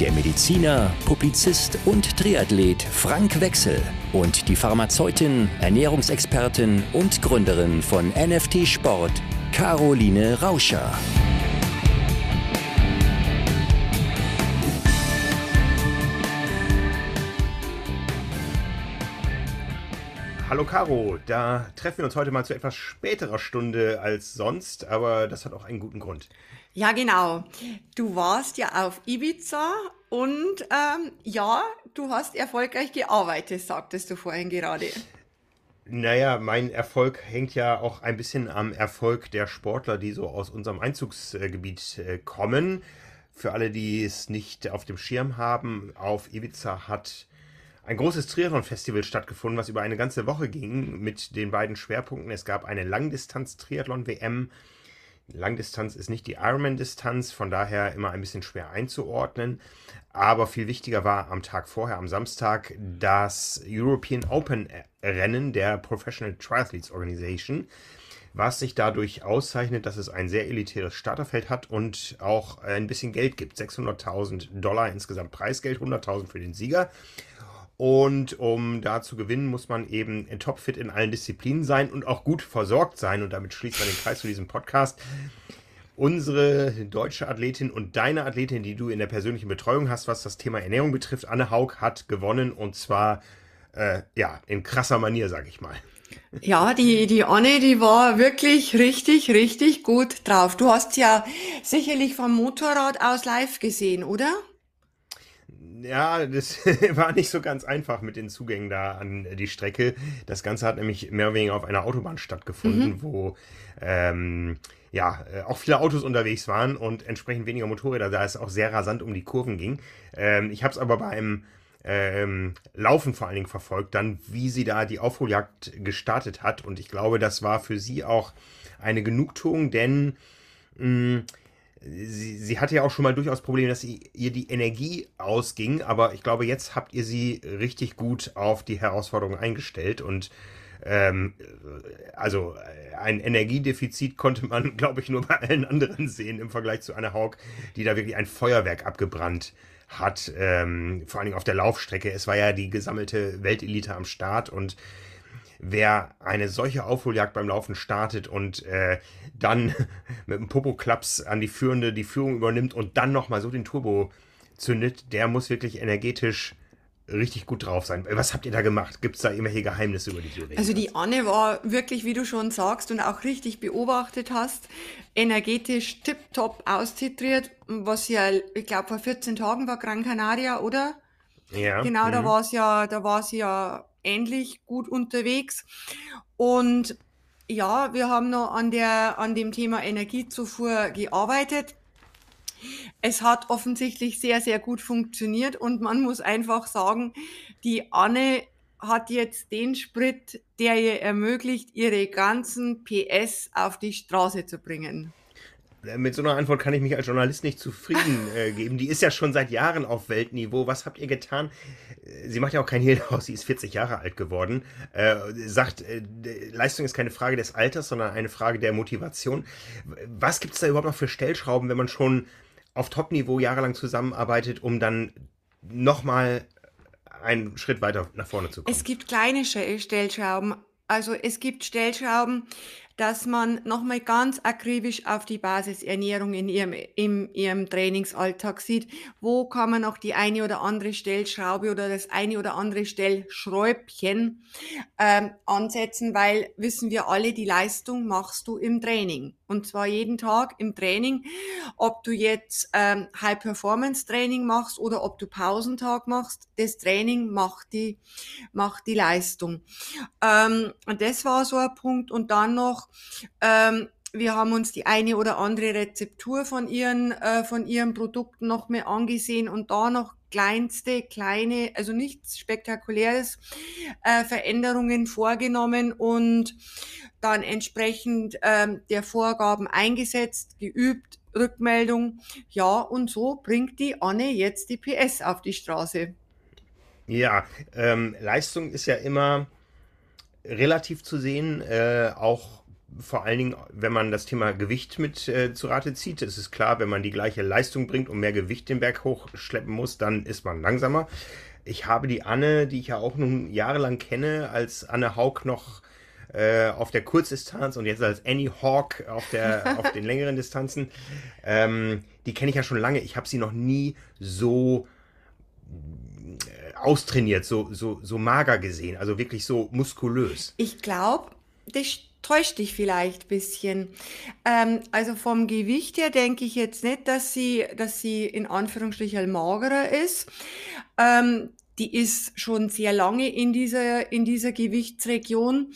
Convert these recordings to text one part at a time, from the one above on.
der Mediziner, Publizist und Triathlet Frank Wechsel und die Pharmazeutin, Ernährungsexpertin und Gründerin von NFT Sport, Caroline Rauscher. Hallo Caro, da treffen wir uns heute mal zu etwas späterer Stunde als sonst, aber das hat auch einen guten Grund. Ja, genau. Du warst ja auf Ibiza und ähm, ja, du hast erfolgreich gearbeitet, sagtest du vorhin gerade. Naja, mein Erfolg hängt ja auch ein bisschen am Erfolg der Sportler, die so aus unserem Einzugsgebiet äh, kommen. Für alle, die es nicht auf dem Schirm haben, auf Ibiza hat ein großes Triathlon-Festival stattgefunden, was über eine ganze Woche ging mit den beiden Schwerpunkten. Es gab eine Langdistanz-Triathlon-WM Langdistanz ist nicht die Ironman-Distanz, von daher immer ein bisschen schwer einzuordnen. Aber viel wichtiger war am Tag vorher, am Samstag, das European Open Rennen der Professional Triathletes Organization, was sich dadurch auszeichnet, dass es ein sehr elitäres Starterfeld hat und auch ein bisschen Geld gibt. 600.000 Dollar insgesamt Preisgeld, 100.000 für den Sieger. Und um da zu gewinnen, muss man eben topfit in allen Disziplinen sein und auch gut versorgt sein. Und damit schließt man den Kreis zu diesem Podcast. Unsere deutsche Athletin und deine Athletin, die du in der persönlichen Betreuung hast, was das Thema Ernährung betrifft, Anne Haug, hat gewonnen und zwar äh, ja in krasser Manier, sag ich mal. Ja, die, die Anne, die war wirklich richtig, richtig gut drauf. Du hast ja sicherlich vom Motorrad aus live gesehen, oder? Ja, das war nicht so ganz einfach mit den Zugängen da an die Strecke. Das Ganze hat nämlich mehr oder weniger auf einer Autobahn stattgefunden, mhm. wo ähm, ja äh, auch viele Autos unterwegs waren und entsprechend weniger Motorräder, da es auch sehr rasant um die Kurven ging. Ähm, ich habe es aber beim ähm, Laufen vor allen Dingen verfolgt, dann wie sie da die Aufholjagd gestartet hat und ich glaube, das war für sie auch eine Genugtuung, denn mh, sie, sie hatte ja auch schon mal durchaus Probleme, dass sie, ihr die Energie ausging, aber ich glaube, jetzt habt ihr sie richtig gut auf die Herausforderung eingestellt und ähm, also ein Energiedefizit konnte man, glaube ich, nur bei allen anderen sehen im Vergleich zu Anna Haug, die da wirklich ein Feuerwerk abgebrannt hat, ähm, vor allen Dingen auf der Laufstrecke. Es war ja die gesammelte Weltelite am Start und wer eine solche Aufholjagd beim Laufen startet und äh, dann mit dem Popo-Klaps an die Führende die Führung übernimmt und dann nochmal so den Turbo zündet, der muss wirklich energetisch richtig gut drauf sein. Was habt ihr da gemacht? Gibt es da irgendwelche Geheimnisse, über die redest? Also die Anne war wirklich, wie du schon sagst und auch richtig beobachtet hast, energetisch tipptopp austitriert, was ja, ich glaube, vor 14 Tagen war Gran Canaria, oder? Ja. Genau, mhm. da war es ja, da war sie ja ähnlich gut unterwegs. Und ja, wir haben noch an, der, an dem Thema Energiezufuhr gearbeitet. Es hat offensichtlich sehr, sehr gut funktioniert und man muss einfach sagen, die Anne hat jetzt den Sprit, der ihr ermöglicht, ihre ganzen PS auf die Straße zu bringen. Mit so einer Antwort kann ich mich als Journalist nicht zufrieden äh, geben. Die ist ja schon seit Jahren auf Weltniveau. Was habt ihr getan? Äh, sie macht ja auch kein Hehl daraus. Sie ist 40 Jahre alt geworden. Äh, sagt, äh, Leistung ist keine Frage des Alters, sondern eine Frage der Motivation. Was gibt es da überhaupt noch für Stellschrauben, wenn man schon auf Top-Niveau jahrelang zusammenarbeitet, um dann nochmal einen Schritt weiter nach vorne zu kommen? Es gibt kleine Stellschrauben. Also es gibt Stellschrauben, dass man nochmal ganz akribisch auf die Basisernährung in ihrem, in ihrem Trainingsalltag sieht. Wo kann man noch die eine oder andere Stellschraube oder das eine oder andere Stellschräubchen ähm, ansetzen, weil wissen wir alle, die Leistung machst du im Training. Und zwar jeden Tag im Training, ob du jetzt ähm, High-Performance-Training machst oder ob du Pausentag machst, das Training macht die, macht die Leistung. Ähm, und das war so ein Punkt. Und dann noch ähm, wir haben uns die eine oder andere Rezeptur von ihren, äh, von ihren Produkten noch mehr angesehen und da noch kleinste, kleine, also nichts Spektakuläres, äh, Veränderungen vorgenommen und dann entsprechend ähm, der Vorgaben eingesetzt, geübt, Rückmeldung. Ja, und so bringt die Anne jetzt die PS auf die Straße. Ja, ähm, Leistung ist ja immer relativ zu sehen, äh, auch vor allen Dingen, wenn man das Thema Gewicht mit äh, zu Rate zieht. Es ist klar, wenn man die gleiche Leistung bringt und mehr Gewicht den Berg hochschleppen muss, dann ist man langsamer. Ich habe die Anne, die ich ja auch nun jahrelang kenne, als Anne Haug noch äh, auf der Kurzdistanz und jetzt als Annie Hawk auf, der, auf den längeren Distanzen. Ähm, die kenne ich ja schon lange. Ich habe sie noch nie so äh, austrainiert, so, so, so mager gesehen, also wirklich so muskulös. Ich glaube, das täuscht dich vielleicht ein bisschen. Ähm, also vom Gewicht her denke ich jetzt nicht, dass sie, dass sie in Anführungsstrichen magerer ist. Ähm, die ist schon sehr lange in dieser, in dieser Gewichtsregion.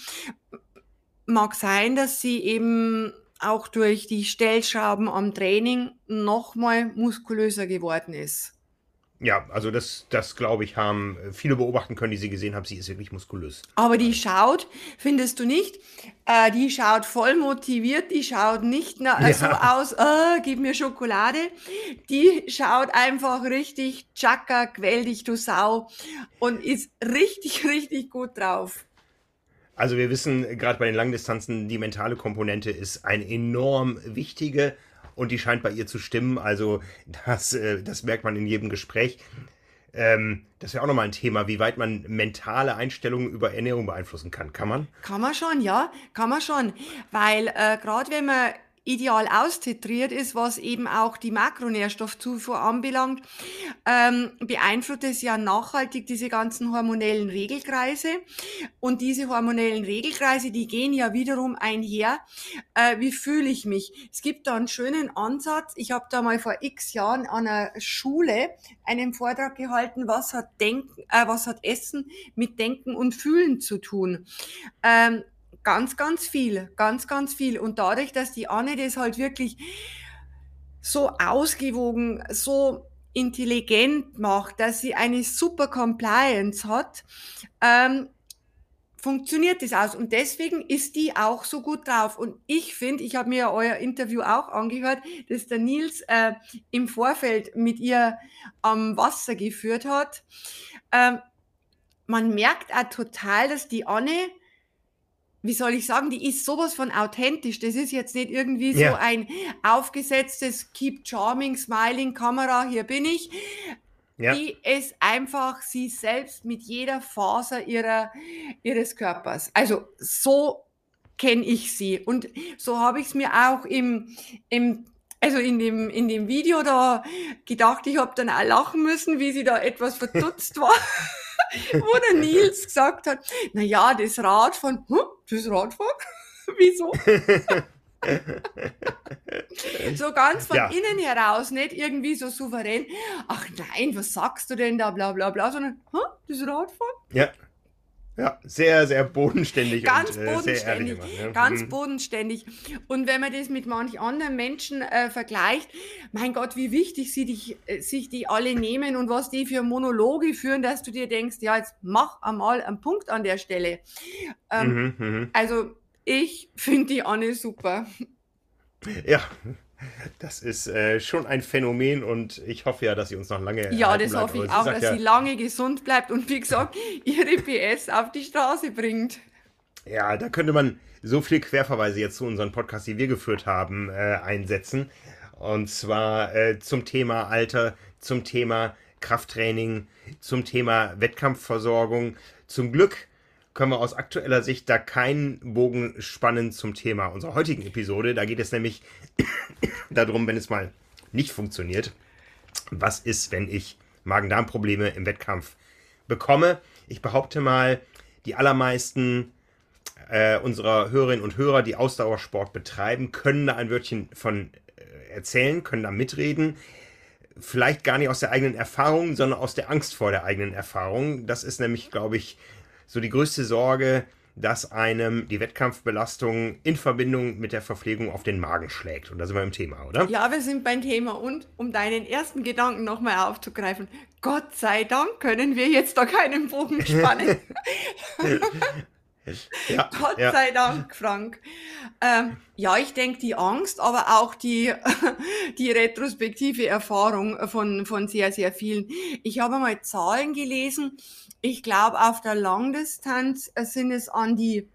Mag sein, dass sie eben auch durch die Stellschrauben am Training nochmal muskulöser geworden ist. Ja, also das, das glaube ich, haben viele beobachten können, die sie gesehen haben. Sie ist wirklich muskulös. Aber die schaut, findest du nicht? Äh, die schaut voll motiviert, die schaut nicht na, ja. so aus, äh, gib mir Schokolade. Die schaut einfach richtig, Chaka, quäl dich, du Sau. Und ist richtig, richtig gut drauf. Also wir wissen, gerade bei den Langdistanzen, die mentale Komponente ist eine enorm wichtige und die scheint bei ihr zu stimmen. Also das, äh, das merkt man in jedem Gespräch. Ähm, das wäre auch nochmal ein Thema, wie weit man mentale Einstellungen über Ernährung beeinflussen kann. Kann man? Kann man schon, ja, kann man schon. Weil äh, gerade wenn man ideal austitriert ist, was eben auch die Makronährstoffzufuhr anbelangt, ähm, beeinflusst es ja nachhaltig diese ganzen hormonellen Regelkreise. Und diese hormonellen Regelkreise, die gehen ja wiederum einher, äh, wie fühle ich mich. Es gibt da einen schönen Ansatz. Ich habe da mal vor x Jahren an einer Schule einen Vortrag gehalten, was hat Denken, äh, was hat Essen mit Denken und Fühlen zu tun. Ähm, Ganz, ganz viel, ganz, ganz viel. Und dadurch, dass die Anne das halt wirklich so ausgewogen, so intelligent macht, dass sie eine super Compliance hat, ähm, funktioniert das aus. Und deswegen ist die auch so gut drauf. Und ich finde, ich habe mir euer Interview auch angehört, dass der Nils äh, im Vorfeld mit ihr am Wasser geführt hat. Ähm, man merkt auch total, dass die Anne wie soll ich sagen, die ist sowas von authentisch. Das ist jetzt nicht irgendwie ja. so ein aufgesetztes Keep Charming, Smiling, Kamera, hier bin ich. Ja. Die ist einfach sie selbst mit jeder Faser ihrer, ihres Körpers. Also so kenne ich sie. Und so habe ich es mir auch im, im also in dem, in dem Video da gedacht, ich habe dann auch lachen müssen, wie sie da etwas verdutzt war. wo der Nils gesagt hat, na ja, das Radfahren, hm, das Radfahren? Wieso? so ganz von ja. innen heraus, nicht irgendwie so souverän, ach nein, was sagst du denn da, bla bla bla, sondern, hm, das Radfahren? Ja. Ja, sehr, sehr bodenständig. Ganz und, bodenständig. Äh, immer, ne? Ganz mhm. bodenständig. Und wenn man das mit manch anderen Menschen äh, vergleicht, mein Gott, wie wichtig sie dich, äh, sich die alle nehmen und was die für Monologe führen, dass du dir denkst, ja, jetzt mach einmal einen Punkt an der Stelle. Ähm, mhm, mhm. also, ich finde die Anne super. Ja, das ist äh, schon ein Phänomen und ich hoffe ja, dass sie uns noch lange. Ja, das hoffe ich auch, dass ja, sie lange gesund bleibt und wie gesagt, ihre PS auf die Straße bringt. Ja, da könnte man so viel Querverweise jetzt zu unseren Podcasts, die wir geführt haben, äh, einsetzen. Und zwar äh, zum Thema Alter, zum Thema Krafttraining, zum Thema Wettkampfversorgung. Zum Glück können wir aus aktueller Sicht da keinen Bogen spannen zum Thema unserer heutigen Episode. Da geht es nämlich darum, wenn es mal nicht funktioniert. Was ist, wenn ich Magen-Darm-Probleme im Wettkampf bekomme? Ich behaupte mal, die allermeisten äh, unserer Hörerinnen und Hörer, die Ausdauersport betreiben, können da ein Wörtchen von äh, erzählen, können da mitreden. Vielleicht gar nicht aus der eigenen Erfahrung, sondern aus der Angst vor der eigenen Erfahrung. Das ist nämlich, glaube ich, so die größte Sorge, dass einem die Wettkampfbelastung in Verbindung mit der Verpflegung auf den Magen schlägt. Und da sind wir im Thema, oder? Ja, wir sind beim Thema. Und um deinen ersten Gedanken nochmal aufzugreifen, Gott sei Dank können wir jetzt da keinen Bogen spannen. ja, Gott ja. sei Dank, Frank. Ähm, ja, ich denke die Angst, aber auch die, die retrospektive Erfahrung von, von sehr, sehr vielen. Ich habe mal Zahlen gelesen. Ich glaube, auf der Langdistanz sind es an die,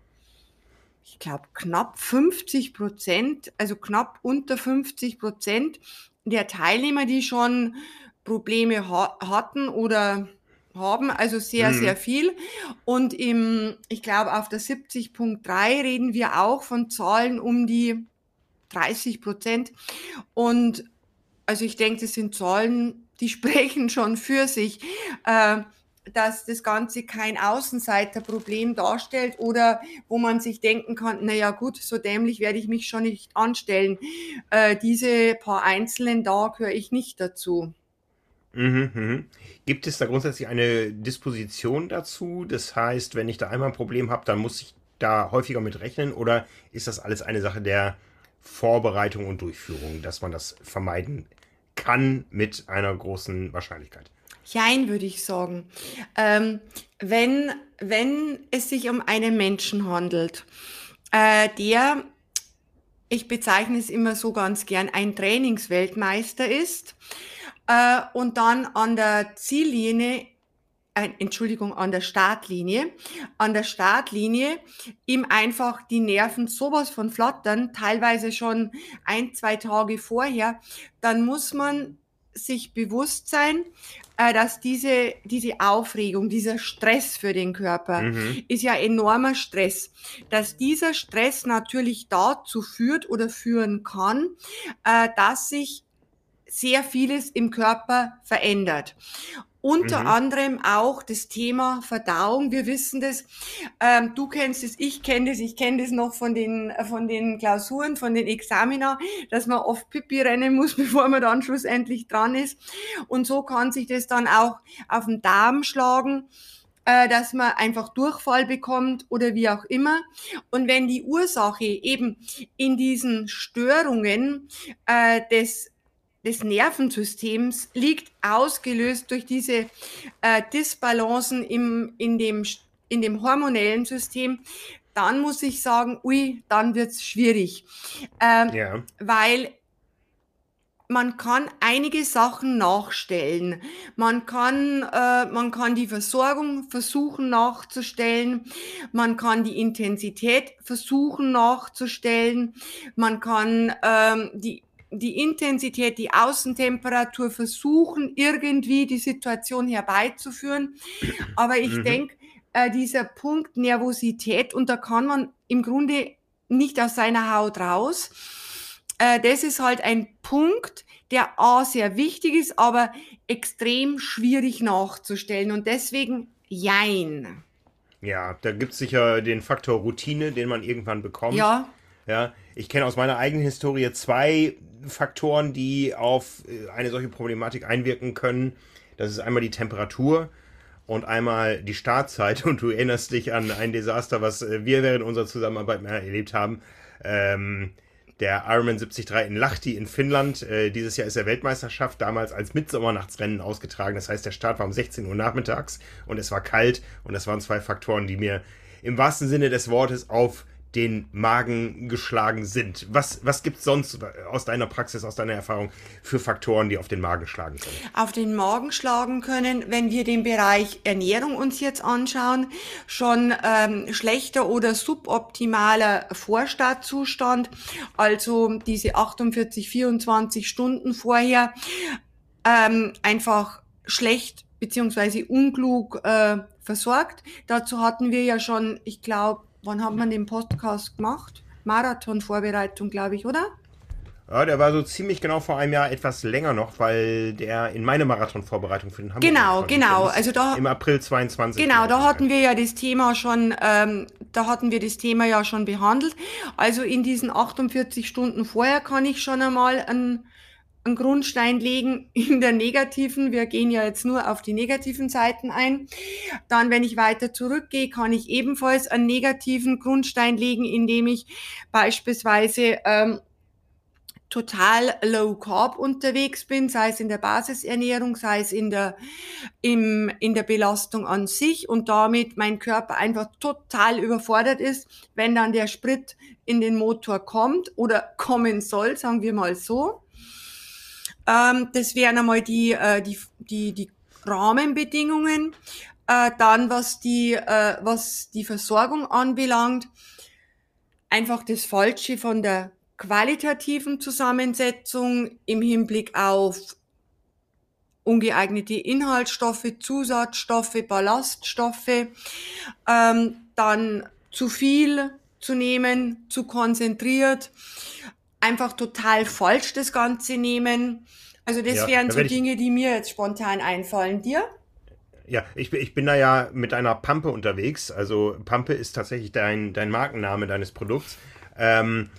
ich glaube, knapp 50 Prozent, also knapp unter 50 Prozent der Teilnehmer, die schon Probleme ha hatten oder haben, also sehr, mhm. sehr viel. Und im, ich glaube, auf der 70.3 reden wir auch von Zahlen um die 30 Prozent. Und also ich denke, das sind Zahlen, die sprechen schon für sich, äh, dass das Ganze kein Außenseiterproblem darstellt oder wo man sich denken kann, na ja gut, so dämlich werde ich mich schon nicht anstellen. Äh, diese paar Einzelnen da gehöre ich nicht dazu. Mhm, mhm. Gibt es da grundsätzlich eine Disposition dazu? Das heißt, wenn ich da einmal ein Problem habe, dann muss ich da häufiger mit rechnen oder ist das alles eine Sache der Vorbereitung und Durchführung, dass man das vermeiden kann mit einer großen Wahrscheinlichkeit? Jein, würde ich sagen. Ähm, wenn, wenn es sich um einen Menschen handelt, äh, der, ich bezeichne es immer so ganz gern, ein Trainingsweltmeister ist, äh, und dann an der Ziellinie äh, Entschuldigung, an der Startlinie, an der Startlinie ihm einfach die Nerven sowas von flattern, teilweise schon ein, zwei Tage vorher, dann muss man sich bewusst sein, äh, dass diese, diese Aufregung, dieser Stress für den Körper mhm. ist ja enormer Stress, dass dieser Stress natürlich dazu führt oder führen kann, äh, dass sich sehr vieles im Körper verändert. Unter mhm. anderem auch das Thema Verdauung. Wir wissen das. Ähm, du kennst es, ich kenne das, ich kenne das noch von den, von den Klausuren, von den Examina, dass man oft Pipi rennen muss, bevor man dann schlussendlich dran ist. Und so kann sich das dann auch auf den Darm schlagen äh, dass man einfach Durchfall bekommt oder wie auch immer. Und wenn die Ursache eben in diesen Störungen äh, des des Nervensystems liegt ausgelöst durch diese äh, Disbalancen im, in, dem, in dem hormonellen System, dann muss ich sagen, ui, dann wird's schwierig. Ähm, ja. Weil man kann einige Sachen nachstellen. Man kann, äh, man kann die Versorgung versuchen nachzustellen. Man kann die Intensität versuchen nachzustellen. Man kann ähm, die die Intensität, die Außentemperatur versuchen, irgendwie die Situation herbeizuführen. Aber ich mhm. denke, äh, dieser Punkt Nervosität, und da kann man im Grunde nicht aus seiner Haut raus, äh, das ist halt ein Punkt, der A sehr wichtig ist, aber extrem schwierig nachzustellen. Und deswegen Jein. Ja, da gibt es sicher den Faktor Routine, den man irgendwann bekommt. Ja. Ja, ich kenne aus meiner eigenen Historie zwei Faktoren, die auf äh, eine solche Problematik einwirken können. Das ist einmal die Temperatur und einmal die Startzeit. Und du erinnerst dich an ein Desaster, was äh, wir während unserer Zusammenarbeit erlebt haben. Ähm, der Ironman 73 in Lahti in Finnland. Äh, dieses Jahr ist der Weltmeisterschaft damals als Mitsommernachtsrennen ausgetragen. Das heißt, der Start war um 16 Uhr nachmittags und es war kalt. Und das waren zwei Faktoren, die mir im wahrsten Sinne des Wortes auf den Magen geschlagen sind. Was, was gibt es sonst aus deiner Praxis, aus deiner Erfahrung für Faktoren, die auf den Magen schlagen können? Auf den Magen schlagen können, wenn wir den Bereich Ernährung uns jetzt anschauen, schon ähm, schlechter oder suboptimaler Vorstadtzustand, also diese 48, 24 Stunden vorher, ähm, einfach schlecht beziehungsweise unklug äh, versorgt. Dazu hatten wir ja schon, ich glaube, wann hat man den Podcast gemacht? Marathon-Vorbereitung, glaube ich, oder? Ja, der war so ziemlich genau vor einem Jahr etwas länger noch, weil der in meine Marathon-Vorbereitung für den Hamburg Genau, genau. Also da im April 22. Genau, da hatten wir ja das Thema schon, ähm, da hatten wir das Thema ja schon behandelt. Also in diesen 48 Stunden vorher kann ich schon einmal einen einen Grundstein legen in der negativen. Wir gehen ja jetzt nur auf die negativen Seiten ein. Dann, wenn ich weiter zurückgehe, kann ich ebenfalls einen negativen Grundstein legen, indem ich beispielsweise ähm, total low carb unterwegs bin, sei es in der Basisernährung, sei es in der, im, in der Belastung an sich und damit mein Körper einfach total überfordert ist, wenn dann der Sprit in den Motor kommt oder kommen soll, sagen wir mal so. Ähm, das wären einmal die, äh, die, die, die Rahmenbedingungen. Äh, dann, was die, äh, was die Versorgung anbelangt, einfach das Falsche von der qualitativen Zusammensetzung im Hinblick auf ungeeignete Inhaltsstoffe, Zusatzstoffe, Ballaststoffe, ähm, dann zu viel zu nehmen, zu konzentriert, einfach total falsch das Ganze nehmen. Also das ja, wären so Dinge, die mir jetzt spontan einfallen. Dir? Ja, ich, ich bin da ja mit einer Pampe unterwegs. Also Pampe ist tatsächlich dein, dein Markenname deines Produkts. Ähm,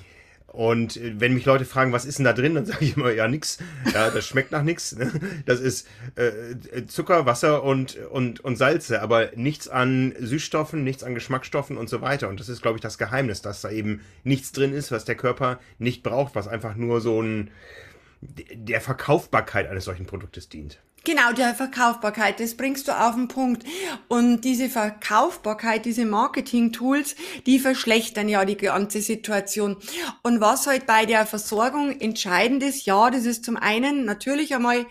und äh, wenn mich Leute fragen, was ist denn da drin, dann sage ich immer, ja, nix. Ja, das schmeckt nach nix. Ne? Das ist äh, Zucker, Wasser und, und, und Salze, aber nichts an Süßstoffen, nichts an Geschmacksstoffen und so weiter. Und das ist, glaube ich, das Geheimnis, dass da eben nichts drin ist, was der Körper nicht braucht, was einfach nur so ein der Verkaufbarkeit eines solchen Produktes dient. Genau, der Verkaufbarkeit, das bringst du auf den Punkt. Und diese Verkaufbarkeit, diese Marketing-Tools, die verschlechtern ja die ganze Situation. Und was halt bei der Versorgung entscheidend ist, ja, das ist zum einen natürlich einmal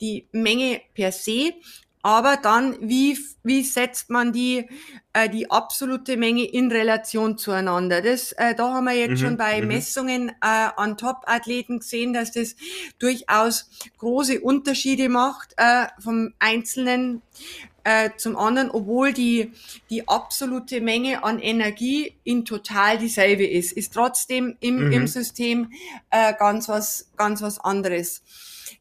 die Menge per se, aber dann, wie, wie setzt man die, äh, die absolute Menge in Relation zueinander? Das, äh, da haben wir jetzt mhm, schon bei mhm. Messungen äh, an Top-Athleten gesehen, dass das durchaus große Unterschiede macht äh, vom Einzelnen äh, zum anderen, obwohl die, die absolute Menge an Energie in total dieselbe ist, ist trotzdem im, mhm. im System äh, ganz was, ganz was anderes.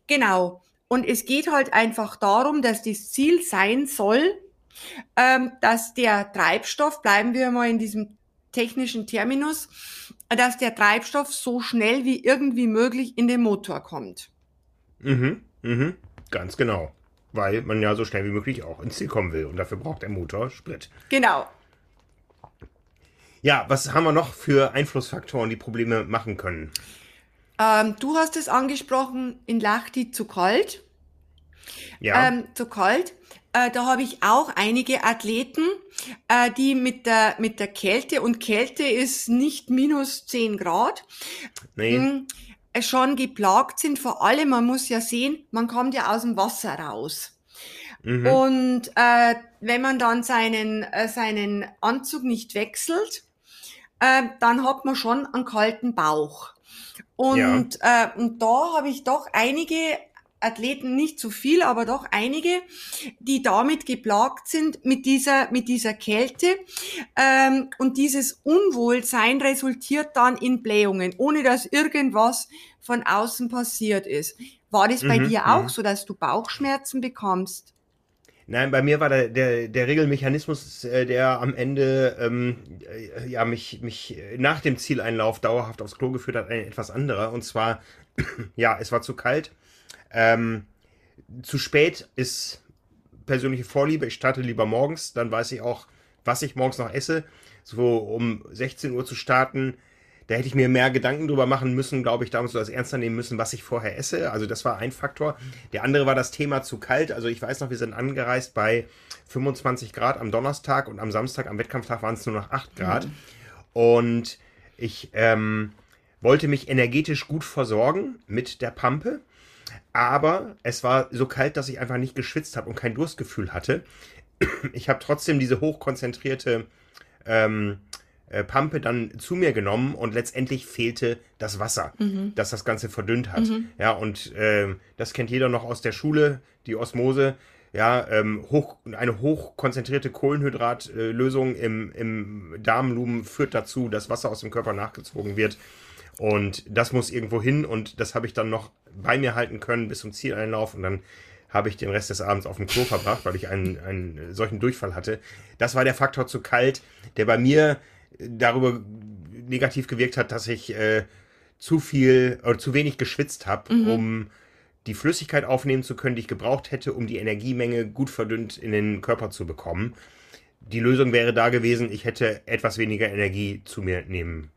Genau. Und es geht halt einfach darum, dass das Ziel sein soll, ähm, dass der Treibstoff, bleiben wir mal in diesem technischen Terminus, dass der Treibstoff so schnell wie irgendwie möglich in den Motor kommt. Mhm, mhm, ganz genau. Weil man ja so schnell wie möglich auch ins Ziel kommen will und dafür braucht der Motor Sprit. Genau. Ja, was haben wir noch für Einflussfaktoren, die Probleme machen können? Ähm, du hast es angesprochen, in Lachti zu kalt. Ja. Ähm, zu kalt. Äh, da habe ich auch einige Athleten, äh, die mit der, mit der Kälte, und Kälte ist nicht minus 10 Grad, nee. mh, hm, schon geplagt sind. Vor allem, man muss ja sehen, man kommt ja aus dem Wasser raus. Mhm. Und äh, wenn man dann seinen, äh, seinen Anzug nicht wechselt, äh, dann hat man schon einen kalten Bauch. Und, ja. äh, und da habe ich doch einige Athleten, nicht zu viel, aber doch einige, die damit geplagt sind mit dieser, mit dieser Kälte. Ähm, und dieses Unwohlsein resultiert dann in Blähungen, ohne dass irgendwas von außen passiert ist. War das bei mhm, dir auch so, dass du Bauchschmerzen bekommst? Nein, bei mir war der, der, der Regelmechanismus, äh, der am Ende ähm, äh, ja, mich, mich nach dem Zieleinlauf dauerhaft aufs Klo geführt hat, ein etwas anderer. Und zwar, ja, es war zu kalt. Ähm, zu spät ist persönliche Vorliebe. Ich starte lieber morgens, dann weiß ich auch, was ich morgens noch esse. So um 16 Uhr zu starten, da hätte ich mir mehr Gedanken drüber machen müssen, glaube ich, damals so das ernster nehmen müssen, was ich vorher esse. Also das war ein Faktor. Der andere war das Thema zu kalt. Also ich weiß noch, wir sind angereist bei 25 Grad am Donnerstag und am Samstag, am Wettkampftag waren es nur noch 8 Grad. Mhm. Und ich ähm, wollte mich energetisch gut versorgen mit der Pampe. Aber es war so kalt, dass ich einfach nicht geschwitzt habe und kein Durstgefühl hatte. Ich habe trotzdem diese hochkonzentrierte ähm, äh, Pampe dann zu mir genommen und letztendlich fehlte das Wasser, mhm. das das Ganze verdünnt hat. Mhm. Ja, und äh, das kennt jeder noch aus der Schule, die Osmose. Ja, ähm, hoch, eine hochkonzentrierte Kohlenhydratlösung im, im Darmlumen führt dazu, dass Wasser aus dem Körper nachgezogen wird. Und das muss irgendwo hin und das habe ich dann noch bei mir halten können bis zum Zieleinlauf und dann habe ich den Rest des Abends auf dem Klo verbracht, weil ich einen, einen solchen Durchfall hatte. Das war der Faktor zu kalt, der bei mir darüber negativ gewirkt hat, dass ich äh, zu viel oder zu wenig geschwitzt habe, mhm. um die Flüssigkeit aufnehmen zu können, die ich gebraucht hätte, um die Energiemenge gut verdünnt in den Körper zu bekommen. Die Lösung wäre da gewesen, ich hätte etwas weniger Energie zu mir nehmen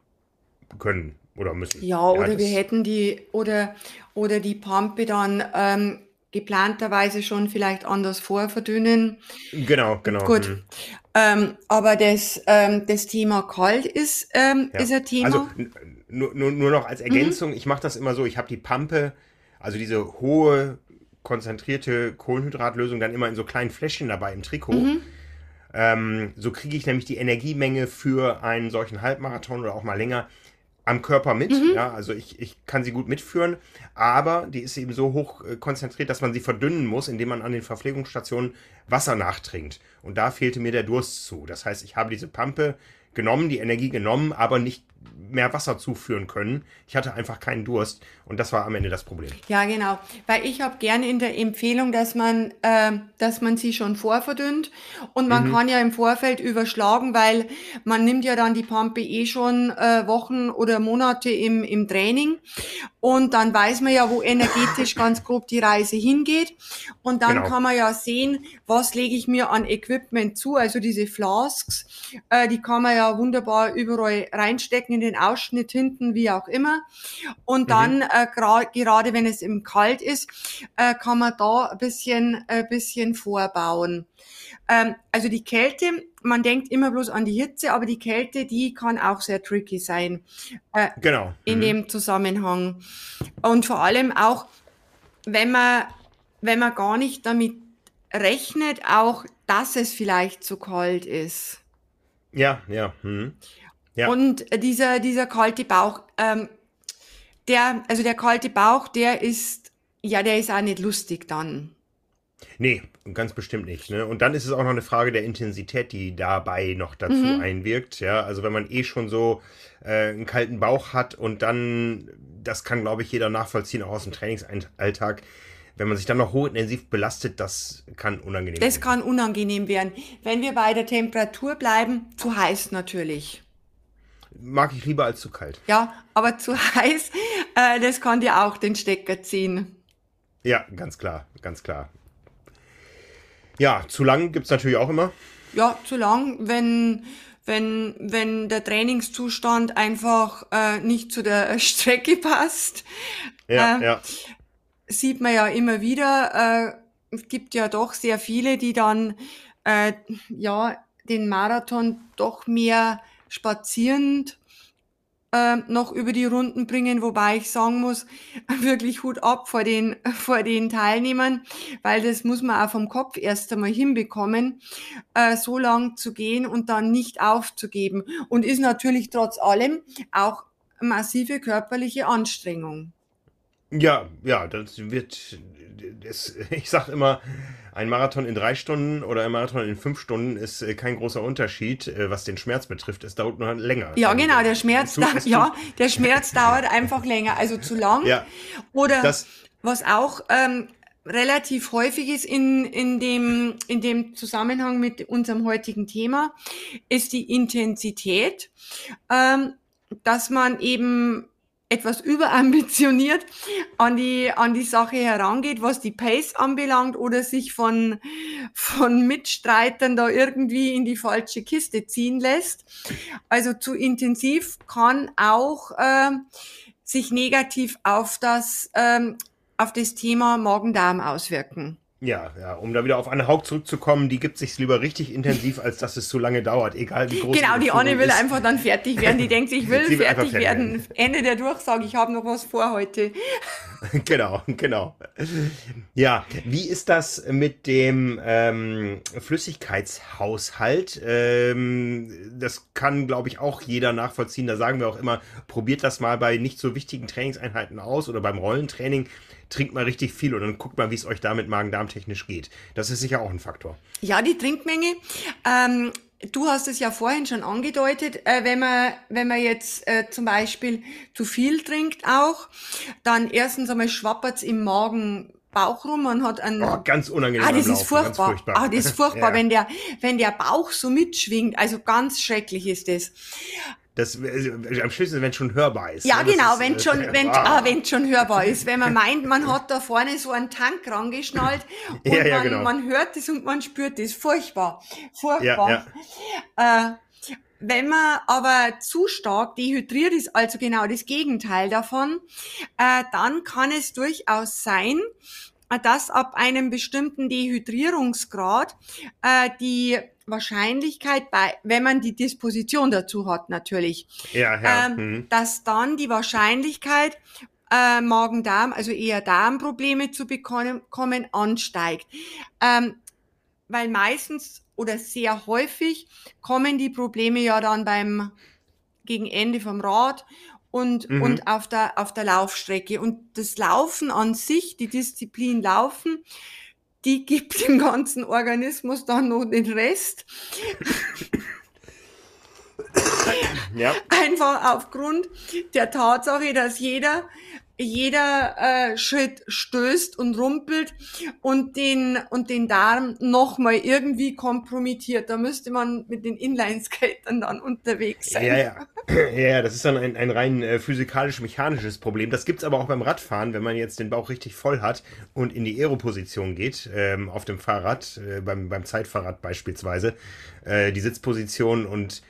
können oder müssen. Ja, ja oder wir hätten die oder oder die Pampe dann ähm, geplanterweise schon vielleicht anders vorverdünnen. Genau, genau. Gut. Mhm. Ähm, aber das, ähm, das Thema kalt ist, ähm, ja. ist ein Thema. Also nur, nur, noch als mhm. Ergänzung, mhm. ich mache das immer so, ich habe die Pampe, also diese hohe, konzentrierte Kohlenhydratlösung dann immer in so kleinen Fläschchen dabei im Trikot. Mhm. Ähm, so kriege ich nämlich die Energiemenge für einen solchen Halbmarathon oder auch mal länger am Körper mit. Mhm. Ja, also ich, ich kann sie gut mitführen, aber die ist eben so hoch äh, konzentriert, dass man sie verdünnen muss, indem man an den Verpflegungsstationen Wasser nachtrinkt. Und da fehlte mir der Durst zu. Das heißt, ich habe diese Pampe genommen, die Energie genommen, aber nicht mehr Wasser zuführen können. Ich hatte einfach keinen Durst und das war am Ende das Problem. Ja, genau. Weil ich habe gerne in der Empfehlung, dass man, äh, dass man sie schon vorverdünnt und man mhm. kann ja im Vorfeld überschlagen, weil man nimmt ja dann die Pampe eh schon äh, Wochen oder Monate im, im Training und dann weiß man ja, wo energetisch ganz grob die Reise hingeht und dann genau. kann man ja sehen, was lege ich mir an Equipment zu, also diese Flasks, äh, die kann man ja wunderbar überall reinstecken in den Ausschnitt hinten, wie auch immer. Und dann, mhm. äh, gerade wenn es im Kalt ist, äh, kann man da ein bisschen, ein bisschen vorbauen. Ähm, also die Kälte, man denkt immer bloß an die Hitze, aber die Kälte, die kann auch sehr tricky sein. Äh, genau. In mhm. dem Zusammenhang. Und vor allem auch, wenn man, wenn man gar nicht damit rechnet, auch, dass es vielleicht zu kalt ist. Ja, ja. Mhm. Ja. Und dieser, dieser kalte Bauch, ähm, der, also der kalte Bauch, der ist, ja, der ist auch nicht lustig dann. Nee, ganz bestimmt nicht. Ne? Und dann ist es auch noch eine Frage der Intensität, die dabei noch dazu mhm. einwirkt. Ja, also wenn man eh schon so äh, einen kalten Bauch hat und dann, das kann, glaube ich, jeder nachvollziehen, auch aus dem Trainingsalltag, wenn man sich dann noch hochintensiv belastet, das kann unangenehm werden. Das kann unangenehm werden. Wenn wir bei der Temperatur bleiben, zu heiß natürlich mag ich lieber als zu kalt. Ja, aber zu heiß, äh, das kann dir auch den Stecker ziehen. Ja, ganz klar, ganz klar. Ja, zu lang gibt es natürlich auch immer. Ja, zu lang, wenn, wenn, wenn der Trainingszustand einfach äh, nicht zu der Strecke passt. Ja, äh, ja. Sieht man ja immer wieder. Äh, es gibt ja doch sehr viele, die dann äh, ja den Marathon doch mehr spazierend äh, noch über die Runden bringen, wobei ich sagen muss, wirklich Hut ab vor den, vor den Teilnehmern, weil das muss man auch vom Kopf erst einmal hinbekommen, äh, so lang zu gehen und dann nicht aufzugeben. Und ist natürlich trotz allem auch massive körperliche Anstrengung. Ja, ja, das wird, das, ich sag immer, ein Marathon in drei Stunden oder ein Marathon in fünf Stunden ist äh, kein großer Unterschied, äh, was den Schmerz betrifft. Es dauert nur länger. Ja, also, genau, der Schmerz, da, ja, der Schmerz dauert einfach länger, also zu lang. Ja, oder das, was auch ähm, relativ häufig ist in, in, dem, in dem Zusammenhang mit unserem heutigen Thema, ist die Intensität, ähm, dass man eben etwas überambitioniert an die, an die Sache herangeht, was die Pace anbelangt oder sich von, von Mitstreitern da irgendwie in die falsche Kiste ziehen lässt. Also zu intensiv kann auch äh, sich negativ auf das, ähm, auf das Thema Magen-Darm auswirken. Ja, ja, um da wieder auf Anne Haug zurückzukommen, die gibt sich lieber richtig intensiv, als dass es zu lange dauert, egal wie groß Genau, die Anne will ist. einfach dann fertig werden. Die denkt, ich will, will fertig werden. werden. Ende der Durchsage, ich habe noch was vor heute. genau, genau. Ja, wie ist das mit dem ähm, Flüssigkeitshaushalt? Ähm, das kann, glaube ich, auch jeder nachvollziehen. Da sagen wir auch immer, probiert das mal bei nicht so wichtigen Trainingseinheiten aus oder beim Rollentraining trinkt mal richtig viel und dann guckt mal, wie es euch damit magen-darm-technisch geht. Das ist sicher auch ein Faktor. Ja, die Trinkmenge. Ähm, du hast es ja vorhin schon angedeutet, äh, wenn man wenn man jetzt äh, zum Beispiel zu viel trinkt auch, dann erstens einmal schwappert's im Magen Bauch rum, man hat einen. Oh, ganz unangenehm. Ah, das ist furchtbar. furchtbar. Ah, das ist furchtbar, ja. wenn der, wenn der Bauch so mitschwingt. Also ganz schrecklich ist das. Das, also, am schlimmsten, wenn es schon hörbar ist. Ja, ne? Genau, wenn äh, schon, wenn, ah. wenn schon hörbar ist. Wenn man meint, man hat da vorne so einen Tank rangeschnallt und Ja, ja, man, genau. man hört es und man spürt es. Furchtbar. Furchtbar. Ja, Äh, wenn man aber zu stark dehydriert ist, also genau das Gegenteil davon, äh, dann kann es durchaus sein, dass ab einem bestimmten Dehydrierungsgrad äh, die Wahrscheinlichkeit, bei, wenn man die Disposition dazu hat natürlich, Ja, ja. ähm, mhm. dass dann die Wahrscheinlichkeit, äh, Magen-Darm, also eher Darmprobleme zu bekommen, kommen, ansteigt. Ähm, weil meistens oder sehr häufig kommen die Probleme ja dann beim gegen Ende vom Rad und, Mhm. und auf der, auf der Laufstrecke. Und das Laufen an sich, die Disziplin Laufen, die gibt dem ganzen Organismus dann noch den Rest. ja. Einfach aufgrund der Tatsache, dass jeder jeder äh, Schritt stößt und rumpelt und den und den Darm nochmal irgendwie kompromittiert. Da müsste man mit den Inline-Skatern dann unterwegs sein. Ja, ja. ja, das ist dann ein, ein rein äh, physikalisch-mechanisches Problem. Das gibt's aber auch beim Radfahren, wenn man jetzt den Bauch richtig voll hat und in die Aeroposition geht, ähm, auf dem Fahrrad, äh, beim, beim Zeitfahrrad beispielsweise, äh, die Sitzposition und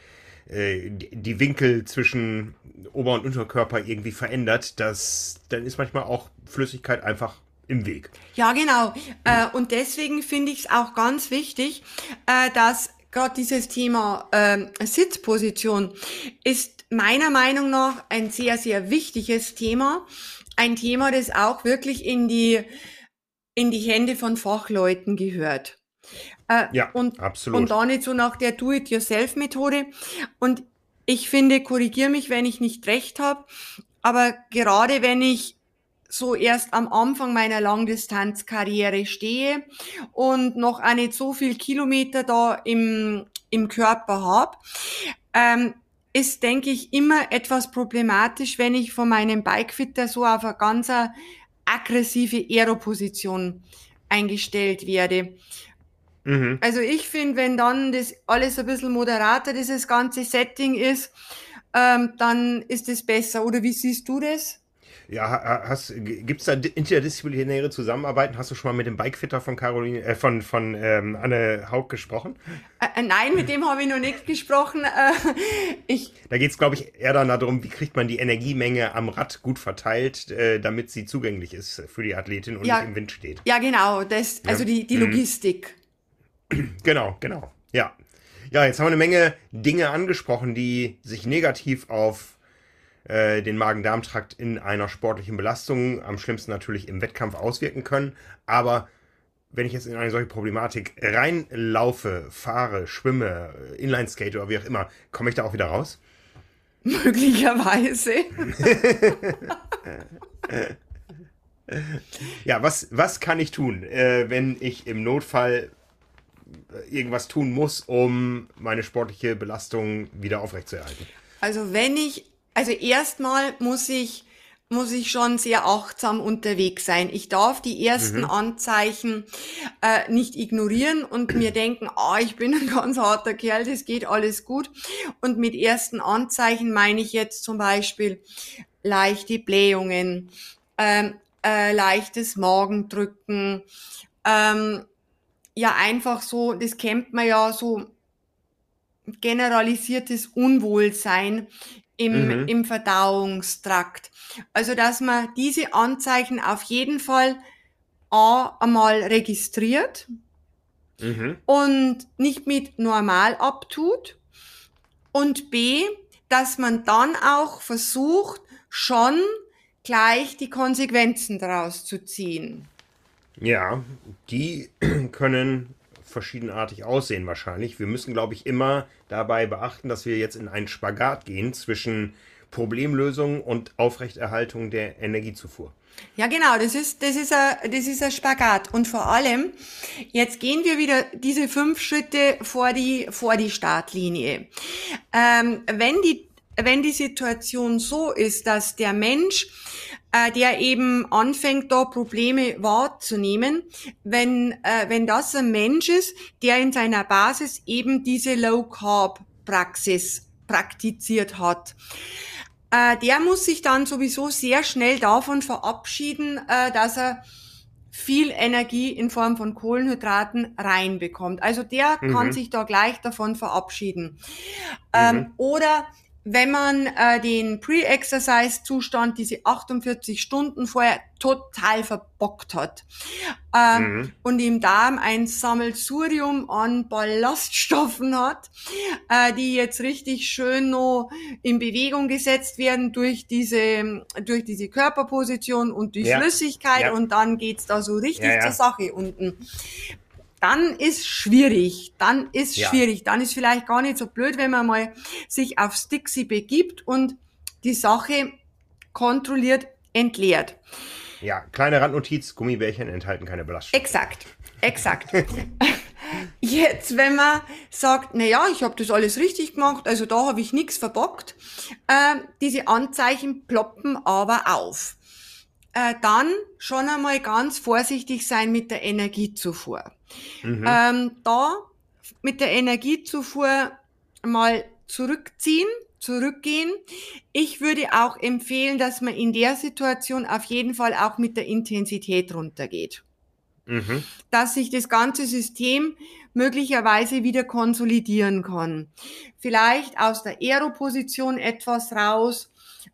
äh, die Winkel zwischen Ober- und Unterkörper irgendwie verändert, das, dann ist manchmal auch Flüssigkeit einfach im Weg. Ja, genau. Äh, und deswegen finde ich es auch ganz wichtig, äh, dass gerade dieses Thema ähm, Sitzposition ist meiner Meinung nach ein sehr, sehr wichtiges Thema. Ein Thema, das auch wirklich in die, in die Hände von Fachleuten gehört. Äh, Ja, und, absolut. Und da nicht so nach der Do-it-yourself-Methode. Und ich finde, korrigier mich, wenn ich nicht recht habe, aber gerade wenn ich so erst am Anfang meiner Langdistanzkarriere stehe und noch auch nicht so viel Kilometer da im, im Körper habe, ähm, ist, denke ich, immer etwas problematisch, wenn ich von meinem Bikefitter so auf eine ganz aggressive Aeroposition eingestellt werde. Mhm. Also ich finde, wenn dann das alles ein bisschen moderater, dieses ganze Setting ist, ähm, dann ist es besser. Oder wie siehst du das? Ja, hast, gibt's da di- interdisziplinäre Zusammenarbeiten? Hast du schon mal mit dem Bikefitter von Caroline, äh, von, von ähm, Anne Haug gesprochen? Äh, äh, nein, mit dem habe ich noch nicht gesprochen. Äh, ich, Da geht's, glaube ich, eher dann darum, wie kriegt man die Energiemenge am Rad gut verteilt, äh, damit sie zugänglich ist für die Athletin und Ja. nicht im Wind steht. ja, genau, das, also die, die Mhm. Genau, genau. Ja. Ja, jetzt haben wir eine Menge Dinge angesprochen, die sich negativ auf äh, den Magen-Darm-Trakt in einer sportlichen Belastung, am schlimmsten natürlich im Wettkampf auswirken können. Aber wenn ich jetzt in eine solche Problematik reinlaufe, fahre, schwimme, Inlineskate oder wie auch immer, komme ich da auch wieder raus? Möglicherweise. Ja, was, was kann ich tun, äh, wenn ich im Notfall irgendwas tun muss, um meine sportliche Belastung wieder aufrechtzuerhalten? Also wenn ich, also erstmal muss ich, muss ich schon sehr achtsam unterwegs sein. Ich darf die ersten Anzeichen äh, nicht ignorieren und mir denken, ah, ich bin ein ganz harter Kerl, das geht alles gut. Und mit ersten Anzeichen meine ich jetzt zum Beispiel leichte Blähungen, ähm, äh, leichtes Magendrücken, ähm, ja einfach so, das kennt man ja so generalisiertes Unwohlsein im, Mhm. im Verdauungstrakt. Also, dass man diese Anzeichen auf jeden Fall A, einmal registriert Mhm. und nicht mit normal abtut und B, dass man dann auch versucht, schon gleich die Konsequenzen daraus zu ziehen. Ja, die können verschiedenartig aussehen wahrscheinlich. Wir müssen, glaube ich, immer dabei beachten, dass wir jetzt in einen Spagat gehen zwischen Problemlösung und Aufrechterhaltung der Energiezufuhr. Ja, genau, das ist, das ist ein, das ist ein Spagat. Und vor allem, jetzt gehen wir wieder diese fünf Schritte vor die, vor die Startlinie. Ähm, wenn die, wenn die Situation so ist, dass der Mensch, äh, der eben anfängt, da Probleme wahrzunehmen, wenn, äh, wenn das ein Mensch ist, der in seiner Basis eben diese Low Carb Praxis praktiziert hat. Äh, der muss sich dann sowieso sehr schnell davon verabschieden, äh, dass er viel Energie in Form von Kohlenhydraten reinbekommt. Also der mhm. kann sich da gleich davon verabschieden. Ähm, mhm. oder wenn man äh, den Pre-Exercise-Zustand, diese 48 Stunden vorher total verbockt hat ähm, mhm. und im Darm ein Sammelsurium an Ballaststoffen hat, äh, die jetzt richtig schön noch in Bewegung gesetzt werden durch diese, durch diese Körperposition und die ja. Flüssigkeit ja. und dann geht's da so richtig ja, zur Sache unten dann ist schwierig. Dann ist ja. schwierig. Dann ist vielleicht gar nicht so blöd, wenn man mal sich auf Stixi begibt und die Sache kontrolliert entleert. Ja, kleine Randnotiz, Gummibärchen enthalten keine Belastung. Exakt, exakt. Jetzt, wenn man sagt, na ja, ich habe das alles richtig gemacht, also da habe ich nichts verbockt, äh, diese Anzeichen ploppen aber auf. Äh, dann schon einmal ganz vorsichtig sein mit der Energiezufuhr. Mhm. Ähm, da mit der Energiezufuhr mal zurückziehen, zurückgehen. Ich würde auch empfehlen, dass man in der Situation auf jeden Fall auch mit der Intensität runtergeht. Mhm. Dass sich das ganze System möglicherweise wieder konsolidieren kann. Vielleicht aus der Aeroposition etwas raus,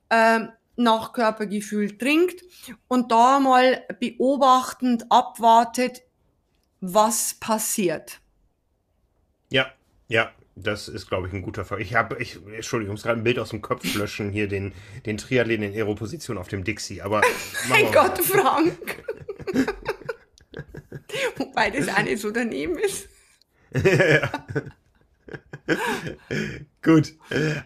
äh, nach Körpergefühl trinkt und da mal beobachtend abwartet, was passiert. Ja, ja, das ist, glaube ich, ein guter Fall. Ich habe, ich, Entschuldigung, ich muss gerade ein Bild aus dem Kopf löschen, hier den, den Triathleten in Aeroposition auf dem Dixie, aber. mein Gott, Frank! Wobei das auch nicht so daneben ist. ja. Gut,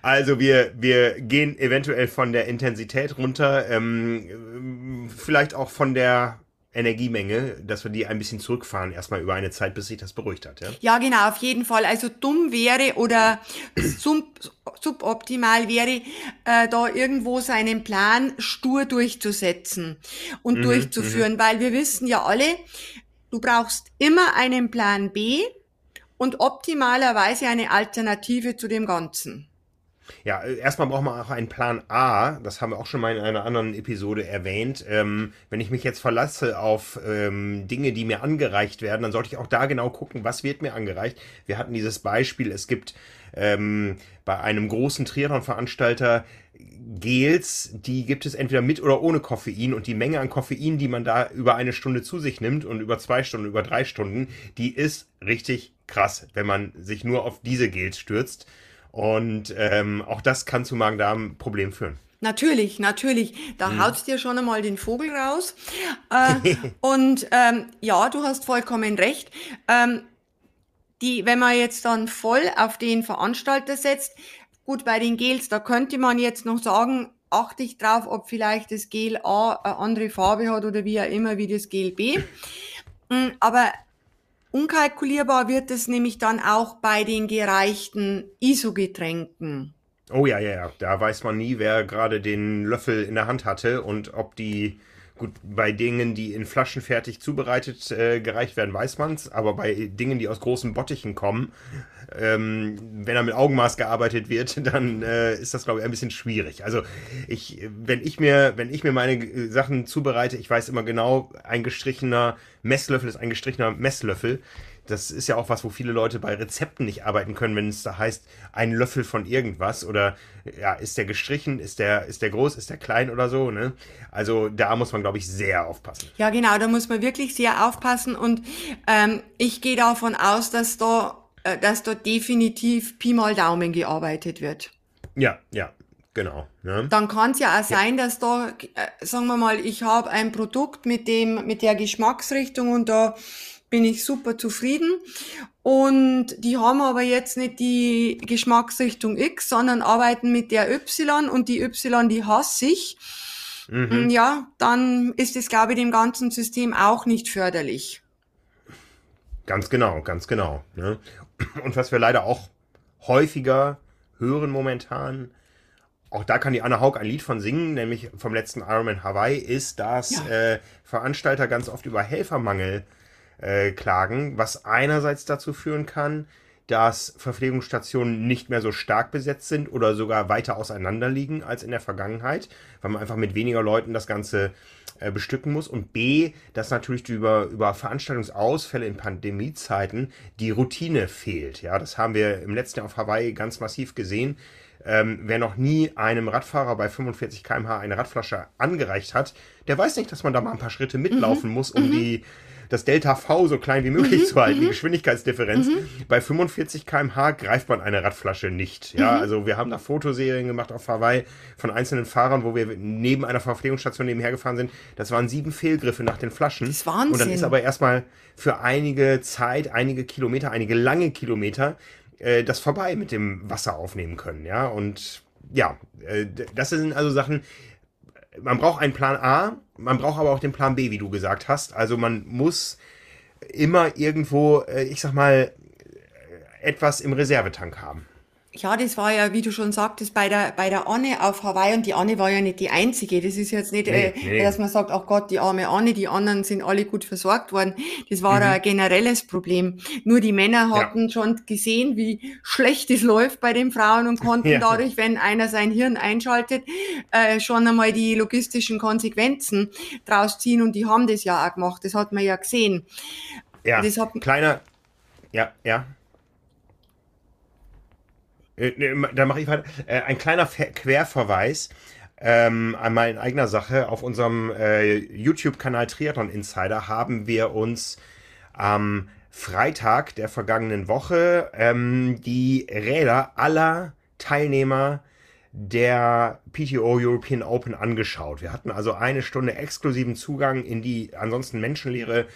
also wir, wir gehen eventuell von der Intensität runter, ähm, vielleicht auch von der Energiemenge, dass wir die ein bisschen zurückfahren, erstmal über eine Zeit, bis sich das beruhigt hat. Ja, ja genau, auf jeden Fall. Also dumm wäre oder sub, suboptimal wäre, äh, da irgendwo seinen Plan stur durchzusetzen und mhm, durchzuführen, mhm. weil wir wissen ja alle, du brauchst immer einen Plan B und optimalerweise eine Alternative zu dem Ganzen. Ja, äh, erstmal braucht man auch einen Plan A. Das haben wir auch schon mal in einer anderen Episode erwähnt. Ähm, wenn ich mich jetzt verlasse auf ähm, Dinge, die mir angereicht werden, dann sollte ich auch da genau gucken, was wird mir angereicht. Wir hatten dieses Beispiel, es gibt ähm, bei einem großen Triathlon-Veranstalter Gels, die gibt es entweder mit oder ohne Koffein und die Menge an Koffein, die man da über eine Stunde zu sich nimmt und über zwei Stunden, über drei Stunden, die ist richtig krass, wenn man sich nur auf diese Gels stürzt. Und ähm, auch das kann zu Magen-Darm-Problemen führen. Natürlich, natürlich. Da hm. haut's dir schon einmal den Vogel raus. Äh, und ähm, ja, du hast vollkommen recht. Ähm, die, wenn man jetzt dann voll auf den Veranstalter setzt, gut, bei den Gels, da könnte man jetzt noch sagen, achte ich drauf, ob vielleicht das Gel A eine andere Farbe hat oder wie auch immer wie das Gel B. Hm, aber Unkalkulierbar wird es nämlich dann auch bei den gereichten ISO-Getränken. Oh ja, ja, ja. Da weiß man nie, wer gerade den Löffel in der Hand hatte und ob die, gut, bei Dingen, die in Flaschen fertig zubereitet äh, gereicht werden, weiß man es. Aber bei Dingen, die aus großen Bottichen kommen, ähm, wenn da mit Augenmaß gearbeitet wird, dann äh, ist das, glaube ich, ein bisschen schwierig. Also ich, wenn ich mir, wenn ich mir meine Sachen zubereite, ich weiß immer genau, ein gestrichener Messlöffel ist ein gestrichener Messlöffel. Das ist ja auch was, wo viele Leute bei Rezepten nicht arbeiten können, wenn es da heißt, ein Löffel von irgendwas oder ja, ist der gestrichen, ist der, ist der groß, ist der klein oder so, ne? Also da muss man, glaube ich, sehr aufpassen. Ja, genau, da muss man wirklich sehr aufpassen und ähm, ich gehe davon aus, dass da, äh, dass da definitiv Pi mal Daumen gearbeitet wird. Ja, ja, Genau. Ne? Dann kann es ja auch sein, dass da, äh, sagen wir mal, ich habe ein Produkt mit dem, mit der Geschmacksrichtung und da bin ich super zufrieden. Und die haben aber jetzt nicht die Geschmacksrichtung X, sondern arbeiten mit der Y und die Y, die hasse ich. Mhm. Ja, dann ist es, glaube ich, dem ganzen System auch nicht förderlich. Ganz genau, ganz genau. Ne? Und was wir leider auch häufiger hören momentan, auch da kann die Anna Haug ein Lied von singen, nämlich vom letzten Ironman Hawaii, ist, dass ja. äh, Veranstalter ganz oft über Helfermangel äh, klagen, was einerseits dazu führen kann, dass Verpflegungsstationen nicht mehr so stark besetzt sind oder sogar weiter auseinander liegen als in der Vergangenheit, weil man einfach mit weniger Leuten das Ganze äh, bestücken muss. Und B, dass natürlich über, über Veranstaltungsausfälle in Pandemiezeiten die Routine fehlt. Ja, das haben wir im letzten Jahr auf Hawaii ganz massiv gesehen. Ähm, wer noch nie einem Radfahrer bei 45 km/h eine Radflasche angereicht hat, der weiß nicht, dass man da mal ein paar Schritte mitlaufen mhm. muss, um mhm. die das Delta V so klein wie möglich mhm, zu halten, die mhm. Geschwindigkeitsdifferenz. Mhm. Bei 45 km/h greift man eine Radflasche nicht. Ja, mhm. also wir haben da Fotoserien gemacht auf Hawaii von einzelnen Fahrern, wo wir neben einer Verpflegungsstation nebenher gefahren sind. Das waren sieben Fehlgriffe nach den Flaschen. Das ist Wahnsinn. Und dann ist aber erstmal für einige Zeit, einige Kilometer, einige lange Kilometer äh, das vorbei mit dem Wasser aufnehmen können. Ja, und ja, äh, das sind also Sachen, man braucht einen Plan A, man braucht aber auch den Plan B, wie du gesagt hast. Also man muss immer irgendwo, äh, ich sag mal, etwas im Reservetank haben ja, das war ja, wie du schon sagtest, bei der, bei der Anne auf Hawaii und die Anne war ja nicht die einzige. Das ist jetzt nicht, nee, äh, nee. dass man sagt, ach Gott, die arme Anne, die anderen sind alle gut versorgt worden. Das war mhm. ein generelles Problem. Nur die Männer hatten ja. schon gesehen, wie schlecht es läuft bei den Frauen und konnten ja. dadurch, wenn einer sein Hirn einschaltet, äh, schon einmal die logistischen Konsequenzen draus ziehen und die haben das ja auch gemacht. Das hat man ja gesehen. Ja, das hat, kleiner, ja, ja. Äh, da mache ich weiter. Äh, ein kleiner Querverweis ähm, einmal in eigener Sache. Auf unserem äh, YouTube-Kanal Triathlon Insider haben wir uns am Freitag der vergangenen Woche ähm, die Räder aller Teilnehmer der PTO European Open angeschaut. Wir hatten also eine Stunde exklusiven Zugang in die ansonsten menschenleere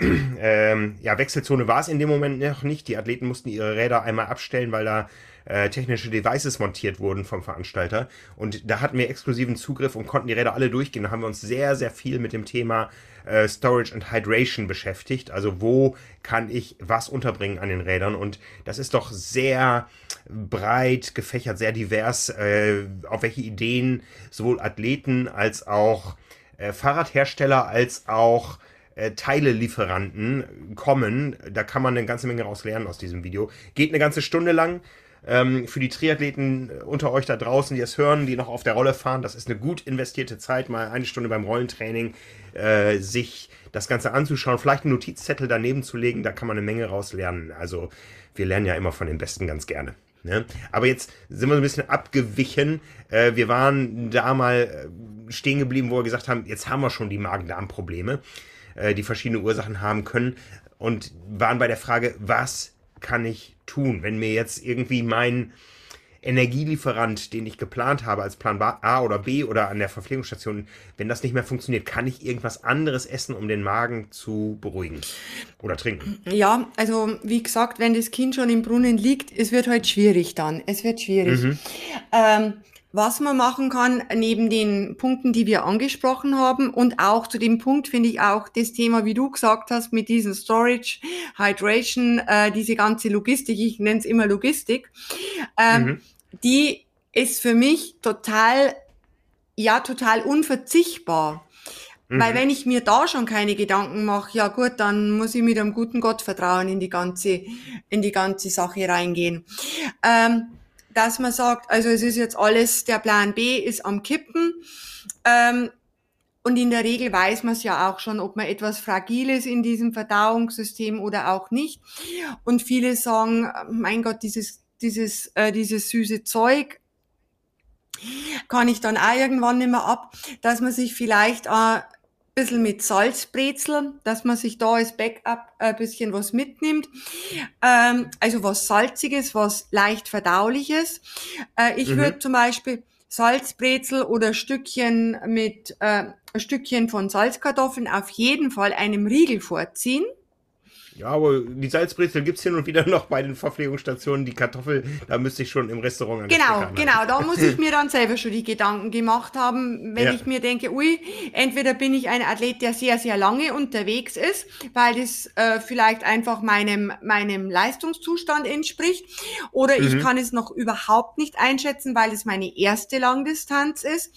ähm, ja, Wechselzone war es in dem Moment noch nicht. Die Athleten mussten ihre Räder einmal abstellen, weil da äh, technische Devices montiert wurden vom Veranstalter. Und da hatten wir exklusiven Zugriff und konnten die Räder alle durchgehen. Da haben wir uns sehr, sehr viel mit dem Thema äh, Storage and Hydration beschäftigt. Also wo kann ich was unterbringen an den Rädern? Und das ist doch sehr breit gefächert, sehr divers, äh, auf welche Ideen sowohl Athleten als auch äh, Fahrradhersteller als auch äh, Teilelieferanten kommen. Da kann man eine ganze Menge raus lernen aus diesem Video. Geht eine ganze Stunde lang. Ähm, für die Triathleten unter euch da draußen, die es hören, die noch auf der Rolle fahren, das ist eine gut investierte Zeit, mal eine Stunde beim Rollentraining äh, sich das Ganze anzuschauen, vielleicht einen Notizzettel daneben zu legen, da kann man eine Menge raus lernen. Also wir lernen ja immer von den Besten ganz gerne. Ne? Aber jetzt sind wir so ein bisschen abgewichen. Äh, wir waren da mal äh, stehen geblieben, wo wir gesagt haben, jetzt haben wir schon die Magen-Darm-Probleme, äh, die verschiedene Ursachen haben können und waren bei der Frage, was kann ich tun, wenn mir jetzt irgendwie mein Energielieferant, den ich geplant habe als Plan A oder B oder an der Verpflegungsstation, wenn das nicht mehr funktioniert, kann ich irgendwas anderes essen, um den Magen zu beruhigen oder trinken? Ja, also wie gesagt, wenn das Kind schon im Brunnen liegt, es wird halt schwierig dann. Es wird schwierig. Mhm. Ähm, was man machen kann, neben den Punkten, die wir angesprochen haben und auch zu dem Punkt finde ich auch das Thema, wie du gesagt hast, mit diesem Storage, Hydration, äh, diese ganze Logistik, ich nenne es immer Logistik, ähm, mhm. die ist für mich total, ja, total unverzichtbar. Mhm. Weil wenn ich mir da schon keine Gedanken mache, ja gut, dann muss ich mit einem guten Gott vertrauen in die ganze, in die ganze Sache reingehen. Ähm, dass man sagt, also es ist jetzt alles, der Plan B ist am Kippen. Ähm, und in der Regel weiß man es ja auch schon, ob man etwas fragil ist in diesem Verdauungssystem oder auch nicht. Und viele sagen, mein Gott, dieses, dieses, äh, dieses süße Zeug kann ich dann auch irgendwann nicht mehr ab, dass man sich vielleicht äh, bisschen mit Salzbrezel, dass man sich da als Backup ein bisschen was mitnimmt. Ähm, also was Salziges, was leicht Verdauliches. Äh, ich mhm. würde zum Beispiel Salzbrezel oder Stückchen mit äh, Stückchen von Salzkartoffeln auf jeden Fall einem Riegel vorziehen. Ja, aber die Salzbrezel gibt's hin und wieder noch bei den Verpflegungsstationen. Die Kartoffel, da müsste ich schon im Restaurant an Genau, genau. Da muss ich mir dann selber schon die Gedanken gemacht haben, wenn ja. ich mir denke, ui, entweder bin ich ein Athlet, der sehr, sehr lange unterwegs ist, weil das äh, vielleicht einfach meinem, meinem Leistungszustand entspricht, oder mhm. ich kann es noch überhaupt nicht einschätzen, weil es meine erste Langdistanz ist.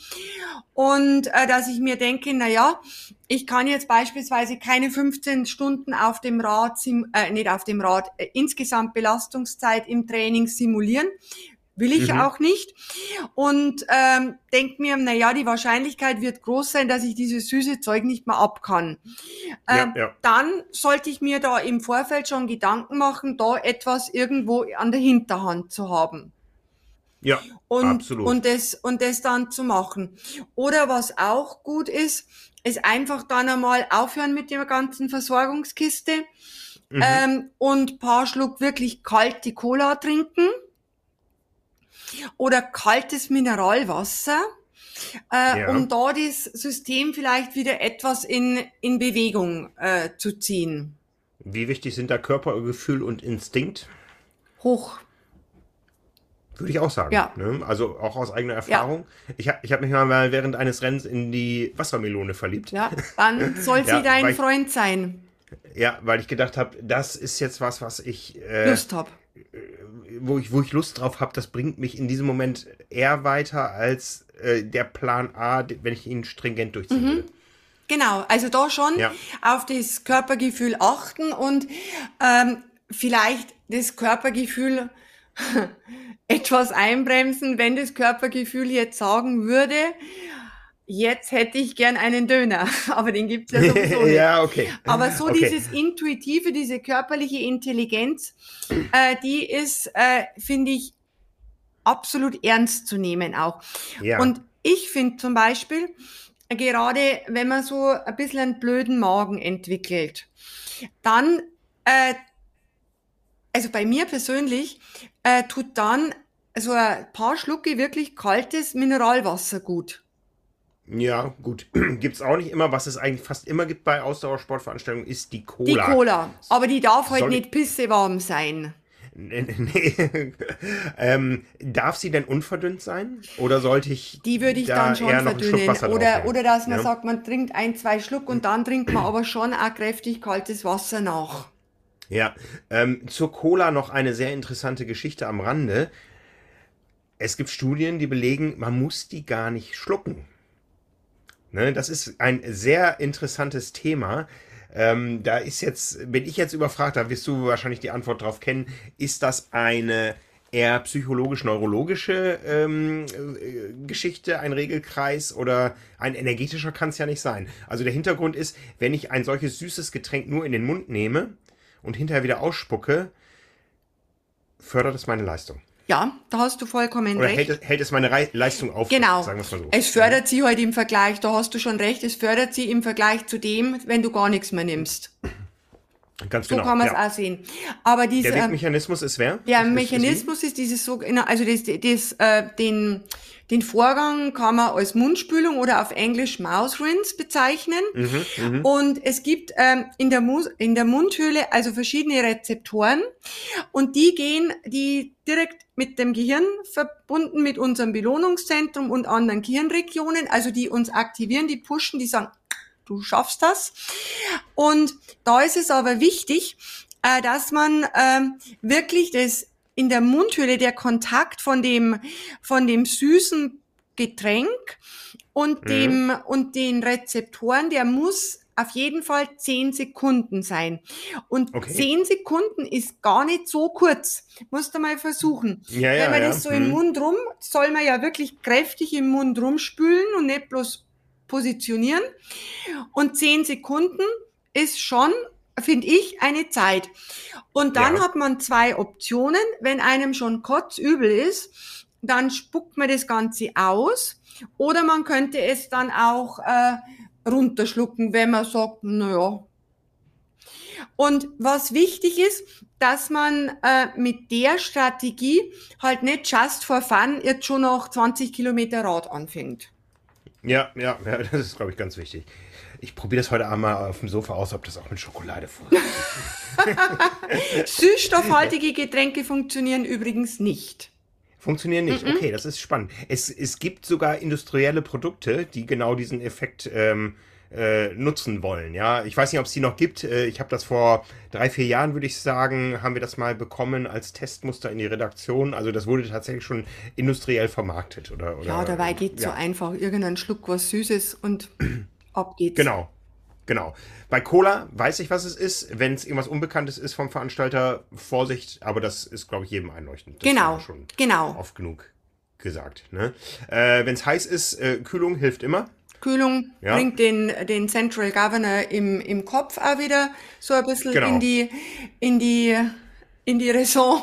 Und äh, dass ich mir denke, na ja, ich kann jetzt beispielsweise keine 15 Stunden auf dem Rad, äh, nicht auf dem Rad, äh, insgesamt Belastungszeit im Training simulieren. Will ich mhm. auch nicht. Und ähm, denke mir, na ja, die Wahrscheinlichkeit wird groß sein, dass ich dieses süße Zeug nicht mehr ab kann. Ähm, ja, ja. Dann sollte ich mir da im Vorfeld schon Gedanken machen, da etwas irgendwo an der Hinterhand zu haben. Ja, und, absolut. Und das, und das dann zu machen. Oder was auch gut ist, ist einfach dann einmal aufhören mit der ganzen Versorgungskiste mhm. ähm, und paar Schluck wirklich kalte Cola trinken oder kaltes Mineralwasser, äh, ja. um da das System vielleicht wieder etwas in, in Bewegung äh, zu ziehen. Wie wichtig sind da Körpergefühl und Instinkt? Hoch. Würde ich auch sagen. Ja. Ne? Also auch aus eigener Erfahrung. Ja. Ich, ich habe mich mal während eines Rennens in die Wassermelone verliebt. Ja, dann soll sie ja, dein Freund sein. Ja, weil ich gedacht habe, das ist jetzt was, was ich äh, Lust habe wo ich, wo ich Lust drauf habe, das bringt mich in diesem Moment eher weiter als äh, der Plan A, wenn ich ihn stringent durchziehen mhm. will. Genau, also da schon ja. auf das Körpergefühl achten und ähm, vielleicht das Körpergefühl etwas einbremsen, wenn das Körpergefühl jetzt sagen würde, jetzt hätte ich gern einen Döner, aber den gibt's ja sowieso nicht. ja, okay. Aber so okay. dieses intuitive, diese körperliche Intelligenz, äh, die ist, äh, finde ich, absolut ernst zu nehmen auch. Ja. Und ich finde zum Beispiel, gerade wenn man so ein bisschen einen blöden Magen entwickelt, dann, äh, also bei mir persönlich, äh, tut dann so ein paar Schlucke wirklich kaltes Mineralwasser gut. Ja, gut. Gibt es auch nicht immer. Was es eigentlich fast immer gibt bei Ausdauersportveranstaltungen, ist die Cola. Die Cola. Aber die darf halt nicht pissewarm sein. Nee, nee. ähm, darf sie denn unverdünnt sein? Oder sollte ich. Die würde ich da dann schon verdünnen. Oder, oder dass man ja. sagt, man trinkt ein, zwei Schluck und dann trinkt man aber schon auch kräftig kaltes Wasser nach. Ja, ähm, zur Cola noch eine sehr interessante Geschichte am Rande. Es gibt Studien, die belegen, man muss die gar nicht schlucken. Ne, das ist ein sehr interessantes Thema. Ähm, da ist jetzt, wenn ich jetzt überfragt, da wirst du wahrscheinlich die Antwort drauf kennen, ist das eine eher psychologisch-neurologische ähm, äh, Geschichte, ein Regelkreis oder ein energetischer kann es ja nicht sein. Also der Hintergrund ist, wenn ich ein solches süßes Getränk nur in den Mund nehme und hinterher wieder ausspucke, fördert es meine Leistung. Ja, da hast du vollkommen Oder recht. Hält, hält es meine Re Leistung auf? Genau. Sagen mal so. Es fördert sie halt im Vergleich, da hast du schon recht, es fördert sie im Vergleich zu dem, wenn du gar nichts mehr nimmst. Ganz so genau. kann man es ja. auch sehen. Aber dieser, der Mechanismus ist wer? Der Mechanismus ist, ist dieses so, also das, das, äh, den, den Vorgang kann man als Mundspülung oder auf Englisch Mouse Rinse bezeichnen. Mhm, mhm, und es gibt ähm, in, der in der Mundhöhle also verschiedene Rezeptoren und die gehen, die direkt mit dem Gehirn verbunden mit unserem Belohnungszentrum und anderen Gehirnregionen, also die uns aktivieren, die pushen, die sagen, du schaffst das. Und da ist es aber wichtig, äh, dass man äh, wirklich das in der Mundhöhle der Kontakt von dem, von dem süßen Getränk und mhm. dem, und den Rezeptoren, der muss auf jeden Fall zehn Sekunden sein. Und okay. zehn Sekunden ist gar nicht so kurz. Musst du mal versuchen. Ja, ja, Wenn man ja. das so mhm. im Mund rum, soll man ja wirklich kräftig im Mund rumspülen und nicht bloß positionieren. Und zehn Sekunden ist schon finde ich, eine Zeit. Und dann ja. hat man zwei Optionen. Wenn einem schon kotzübel ist, dann spuckt man das Ganze aus. Oder man könnte es dann auch äh, runterschlucken, wenn man sagt, naja. Und was wichtig ist, dass man äh, mit der Strategie halt nicht just for fun jetzt schon nach 20 Kilometer Rad anfängt. Ja, ja, ja das ist, glaube ich, ganz wichtig. Ich probiere das heute einmal auf dem Sofa aus, ob das auch mit Schokolade funktioniert. Süßstoffhaltige Getränke funktionieren übrigens nicht. Funktionieren nicht. Mm -mm. Okay, das ist spannend. Es, es gibt sogar industrielle Produkte, die genau diesen Effekt ähm, äh, nutzen wollen. Ja, ich weiß nicht, ob es die noch gibt. Äh, ich habe das vor drei, vier Jahren, würde ich sagen, haben wir das mal bekommen als Testmuster in die Redaktion. Also das wurde tatsächlich schon industriell vermarktet, oder? oder ja, dabei geht ja. so einfach irgendein Schluck was Süßes und ab geht's. Genau. Genau. Bei Cola weiß ich, was es ist. Wenn es irgendwas Unbekanntes ist vom Veranstalter, Vorsicht, aber das ist, glaube ich, jedem einleuchtend. Das genau. Schon genau. Oft genug gesagt. Ne? Äh, Wenn es heiß ist, äh, Kühlung hilft immer. Kühlung ja. bringt den, den Central Governor im, im Kopf auch wieder so ein bisschen genau. in die, in die, in die Raison.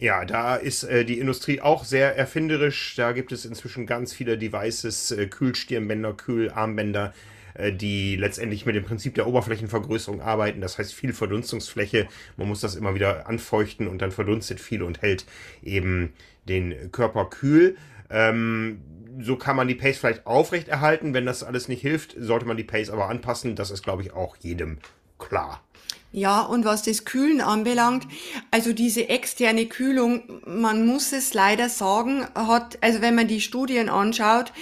Ja, da ist äh, die Industrie auch sehr erfinderisch. Da gibt es inzwischen ganz viele Devices, äh, Kühlstirnbänder, Kühlarmbänder, äh, die letztendlich mit dem Prinzip der Oberflächenvergrößerung arbeiten. Das heißt viel Verdunstungsfläche. Man muss das immer wieder anfeuchten und dann verdunstet viel und hält eben den Körper kühl. Ähm, so kann man die Pace vielleicht aufrechterhalten. Wenn das alles nicht hilft, sollte man die Pace aber anpassen. Das ist, glaube ich, auch jedem klar. Ja, und was das Kühlen anbelangt, also diese externe Kühlung, man muss es leider sagen, hat, also wenn man die Studien anschaut,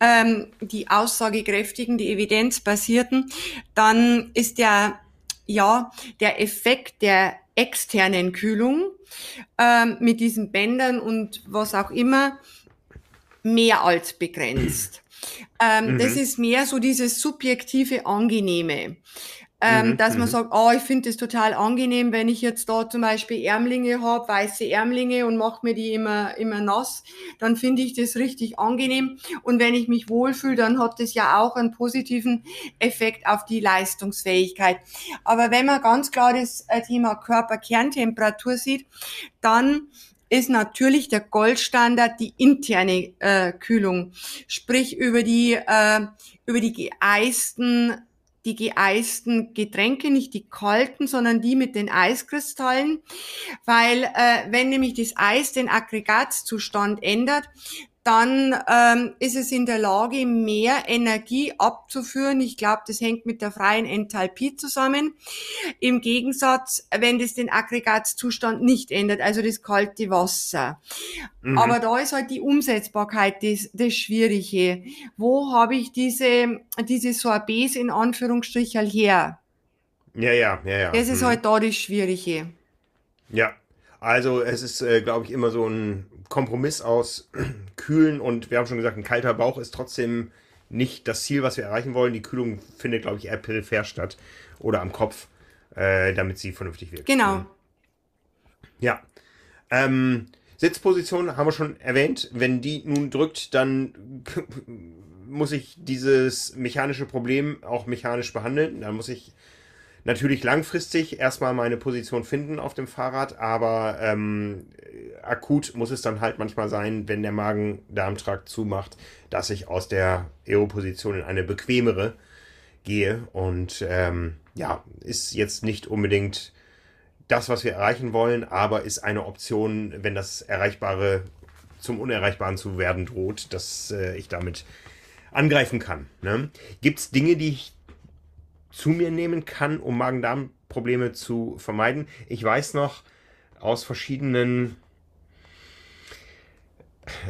ähm, die aussagekräftigen, die evidenzbasierten, dann ist der, ja, der Effekt der externen Kühlung ähm, mit diesen Bändern und was auch immer mehr als begrenzt. Ähm, mhm. Das ist mehr so dieses subjektive Angenehme ähm, mhm, dass man mhm. sagt, oh, ich finde es total angenehm, wenn ich jetzt da zum Beispiel Ärmlinge habe, weiße Ärmlinge und mache mir die immer, immer nass, dann finde ich das richtig angenehm. Und wenn ich mich wohlfühle, dann hat das ja auch einen positiven Effekt auf die Leistungsfähigkeit. Aber wenn man ganz klar das äh, Thema Körperkerntemperatur sieht, dann ist natürlich der Goldstandard die interne äh, Kühlung, sprich über die äh, über die geeisten die geeisten Getränke, nicht die kalten, sondern die mit den Eiskristallen, weil äh, wenn nämlich das Eis den Aggregatzustand ändert, dann ähm, ist es in der Lage, mehr Energie abzuführen. Ich glaube, das hängt mit der freien Enthalpie zusammen. Im Gegensatz, wenn das den Aggregatzustand nicht ändert, also das kalte Wasser. Mhm. Aber da ist halt die Umsetzbarkeit das, das Schwierige. Wo habe ich diese, diese Sorbets in Anführungsstrichen her? Ja, ja, ja, ja. Das ist mhm. halt da das Schwierige. Ja, also es ist, äh, glaube ich, immer so ein Kompromiss aus Kühlen und wir haben schon gesagt, ein kalter Bauch ist trotzdem nicht das Ziel, was wir erreichen wollen. Die Kühlung findet, glaube ich, eher peripher statt oder am Kopf, äh, damit sie vernünftig wirkt. Genau. Ja. Ähm, Sitzposition haben wir schon erwähnt. Wenn die nun drückt, dann muss ich dieses mechanische Problem auch mechanisch behandeln. Dann muss ich natürlich langfristig erstmal meine Position finden auf dem Fahrrad, aber ähm, akut muss es dann halt manchmal sein, wenn der Magen-Darm-Trakt zumacht, dass ich aus der EO-Position in eine bequemere gehe. Und ähm, ja, ist jetzt nicht unbedingt das, was wir erreichen wollen, aber ist eine Option, wenn das Erreichbare zum Unerreichbaren zu werden droht, dass äh, ich damit angreifen kann. Ne? Gibt es Dinge, die ich zu mir nehmen kann, um Magen-Darm-Probleme zu vermeiden. Ich weiß noch aus verschiedenen,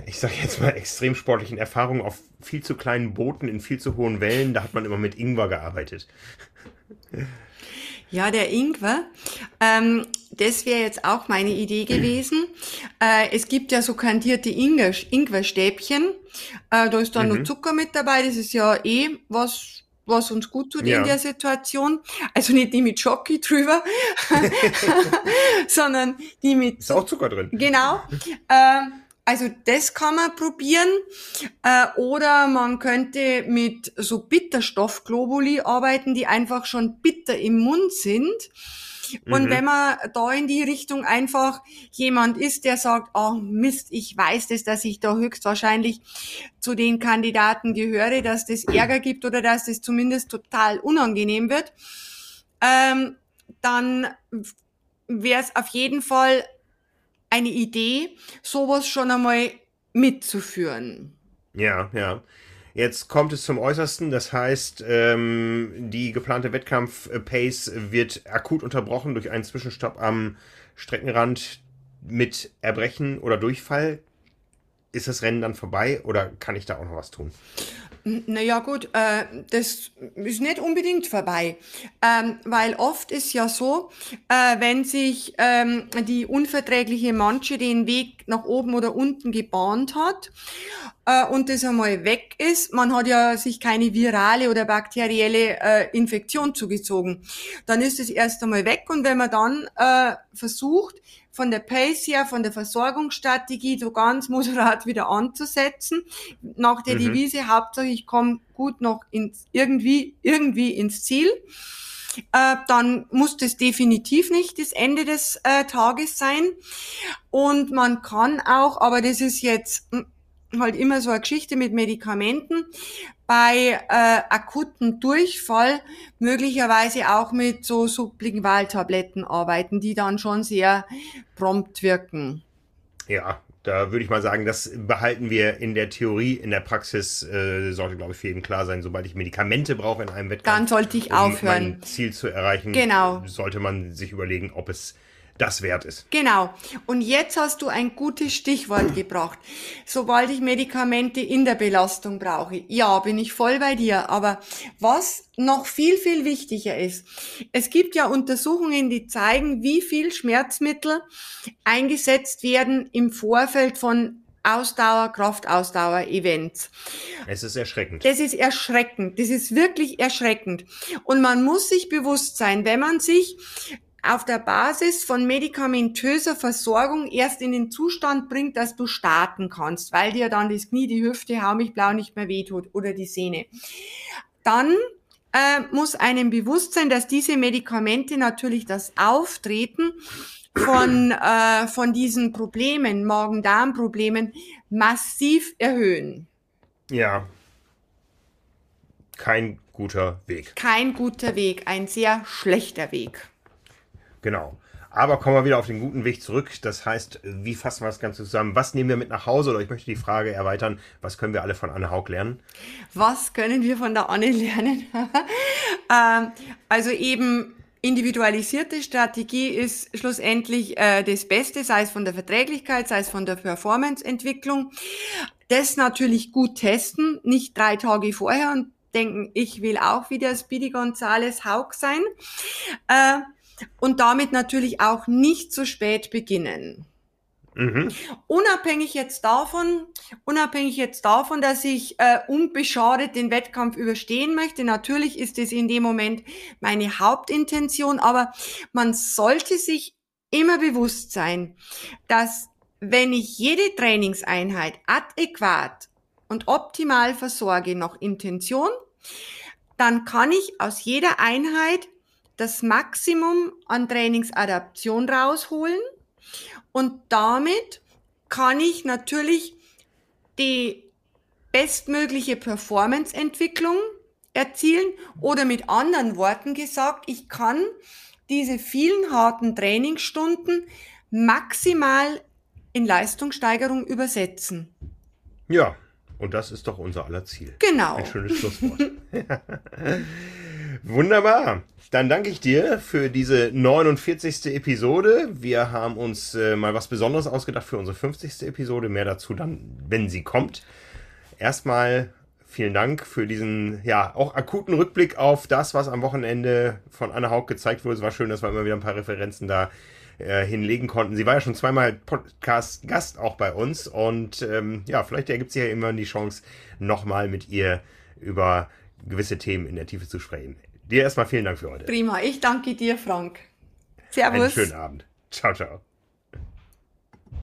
ich sage jetzt mal extrem sportlichen Erfahrungen auf viel zu kleinen Booten in viel zu hohen Wellen, da hat man immer mit Ingwer gearbeitet. Ja, der Ingwer, ähm, das wäre jetzt auch meine Idee gewesen. Äh, es gibt ja so kandierte Ingwer, Ingwerstäbchen. Äh, da ist dann mhm. nur Zucker mit dabei. Das ist ja eh was was uns gut tut ja. in der Situation. Also nicht die mit Schoki drüber, sondern die mit... Ist auch Zucker drin. Genau. Äh, also das kann man probieren. Äh, oder man könnte mit so Bitterstoffglobuli arbeiten, die einfach schon bitter im Mund sind und mhm. wenn man da in die Richtung einfach jemand ist, der sagt, oh Mist, ich weiß das, dass ich da höchstwahrscheinlich zu den Kandidaten gehöre, dass das Ärger gibt oder dass das zumindest total unangenehm wird, ähm, dann wäre es auf jeden Fall eine Idee, sowas schon einmal mitzuführen. Ja, ja. Jetzt kommt es zum Äußersten, das heißt, ähm, die geplante Wettkampf-Pace wird akut unterbrochen durch einen Zwischenstopp am Streckenrand mit Erbrechen oder Durchfall. Ist das Rennen dann vorbei oder kann ich da auch noch was tun? Naja gut, äh, das ist nicht unbedingt vorbei, ähm, weil oft ist ja so, äh, wenn sich ähm, die unverträgliche Manche den Weg nach oben oder unten gebahnt hat äh, und das einmal weg ist, man hat ja sich keine virale oder bakterielle äh, Infektion zugezogen, dann ist es erst einmal weg und wenn man dann äh, versucht, von der Pace her, von der Versorgungsstrategie so ganz moderat wieder anzusetzen. Nach der mhm. Devise, Hauptsache ich komme gut noch ins, irgendwie, irgendwie ins Ziel. Äh, dann muss das definitiv nicht das Ende des äh, Tages sein. Und man kann auch, aber das ist jetzt hm, halt immer so eine Geschichte mit Medikamenten, bei äh, akuten Durchfall möglicherweise auch mit so Sublingualtabletten arbeiten, die dann schon sehr prompt wirken. Ja, da würde ich mal sagen, das behalten wir in der Theorie, in der Praxis äh, sollte, glaube ich, für jeden klar sein, sobald ich Medikamente brauche in einem Wettkampf, dann sollte ich um aufhören. Mein Ziel zu erreichen, genau. sollte man sich überlegen, ob es das wert ist. Genau. Und jetzt hast du ein gutes Stichwort gebracht. Sobald ich Medikamente in der Belastung brauche, ja, bin ich voll bei dir. Aber was noch viel, viel wichtiger ist, es gibt ja Untersuchungen, die zeigen, wie viel Schmerzmittel eingesetzt werden im Vorfeld von Ausdauer, Kraftausdauer-Events. Es ist erschreckend. Das ist erschreckend. Das ist wirklich erschreckend. Und man muss sich bewusst sein, wenn man sich auf der Basis von medikamentöser Versorgung erst in den Zustand bringt, dass du starten kannst, weil dir dann das Knie, die Hüfte, hau mich blau nicht mehr wehtut oder die Sehne. Dann äh, muss einem bewusst sein, dass diese Medikamente natürlich das Auftreten von, äh, von diesen Problemen, Magen-Darm-Problemen, massiv erhöhen. Ja. Kein guter Weg. Kein guter Weg, ein sehr schlechter Weg. Genau. Aber kommen wir wieder auf den guten Weg zurück. Das heißt, wie fassen wir das Ganze zusammen? Was nehmen wir mit nach Hause? Oder ich möchte die Frage erweitern, was können wir alle von Anne Haug lernen? Was können wir von der Anne lernen? ähm, also eben individualisierte Strategie ist schlussendlich äh, das Beste, sei es von der Verträglichkeit, sei es von der Performance-Entwicklung. Das natürlich gut testen, nicht drei Tage vorher und denken, ich will auch wieder Speedy Gonzales Haug sein. Äh, und damit natürlich auch nicht zu spät beginnen. Mhm. Unabhängig jetzt davon, unabhängig jetzt davon, dass ich äh, unbeschadet den Wettkampf überstehen möchte, natürlich ist es in dem Moment meine Hauptintention, aber man sollte sich immer bewusst sein, dass wenn ich jede Trainingseinheit adäquat und optimal versorge nach Intention, dann kann ich aus jeder Einheit das Maximum an Trainingsadaption rausholen und damit kann ich natürlich die bestmögliche Performanceentwicklung erzielen oder mit anderen Worten gesagt, ich kann diese vielen harten Trainingsstunden maximal in Leistungssteigerung übersetzen. Ja, und das ist doch unser aller Ziel. Genau. Ein schönes Schlusswort. Wunderbar. Dann danke ich dir für diese 49. Episode. Wir haben uns äh, mal was Besonderes ausgedacht für unsere 50. Episode. Mehr dazu dann, wenn sie kommt. Erstmal vielen Dank für diesen, ja, auch akuten Rückblick auf das, was am Wochenende von Anne Haug gezeigt wurde. Es war schön, dass wir immer wieder ein paar Referenzen da äh, hinlegen konnten. Sie war ja schon zweimal Podcast-Gast auch bei uns und ähm, ja, vielleicht ergibt sich ja immer die Chance, nochmal mit ihr über gewisse Themen in der Tiefe zu sprechen. Dir erstmal vielen Dank für heute. Prima, ich danke dir, Frank. Servus. Einen schönen Abend. Ciao, ciao.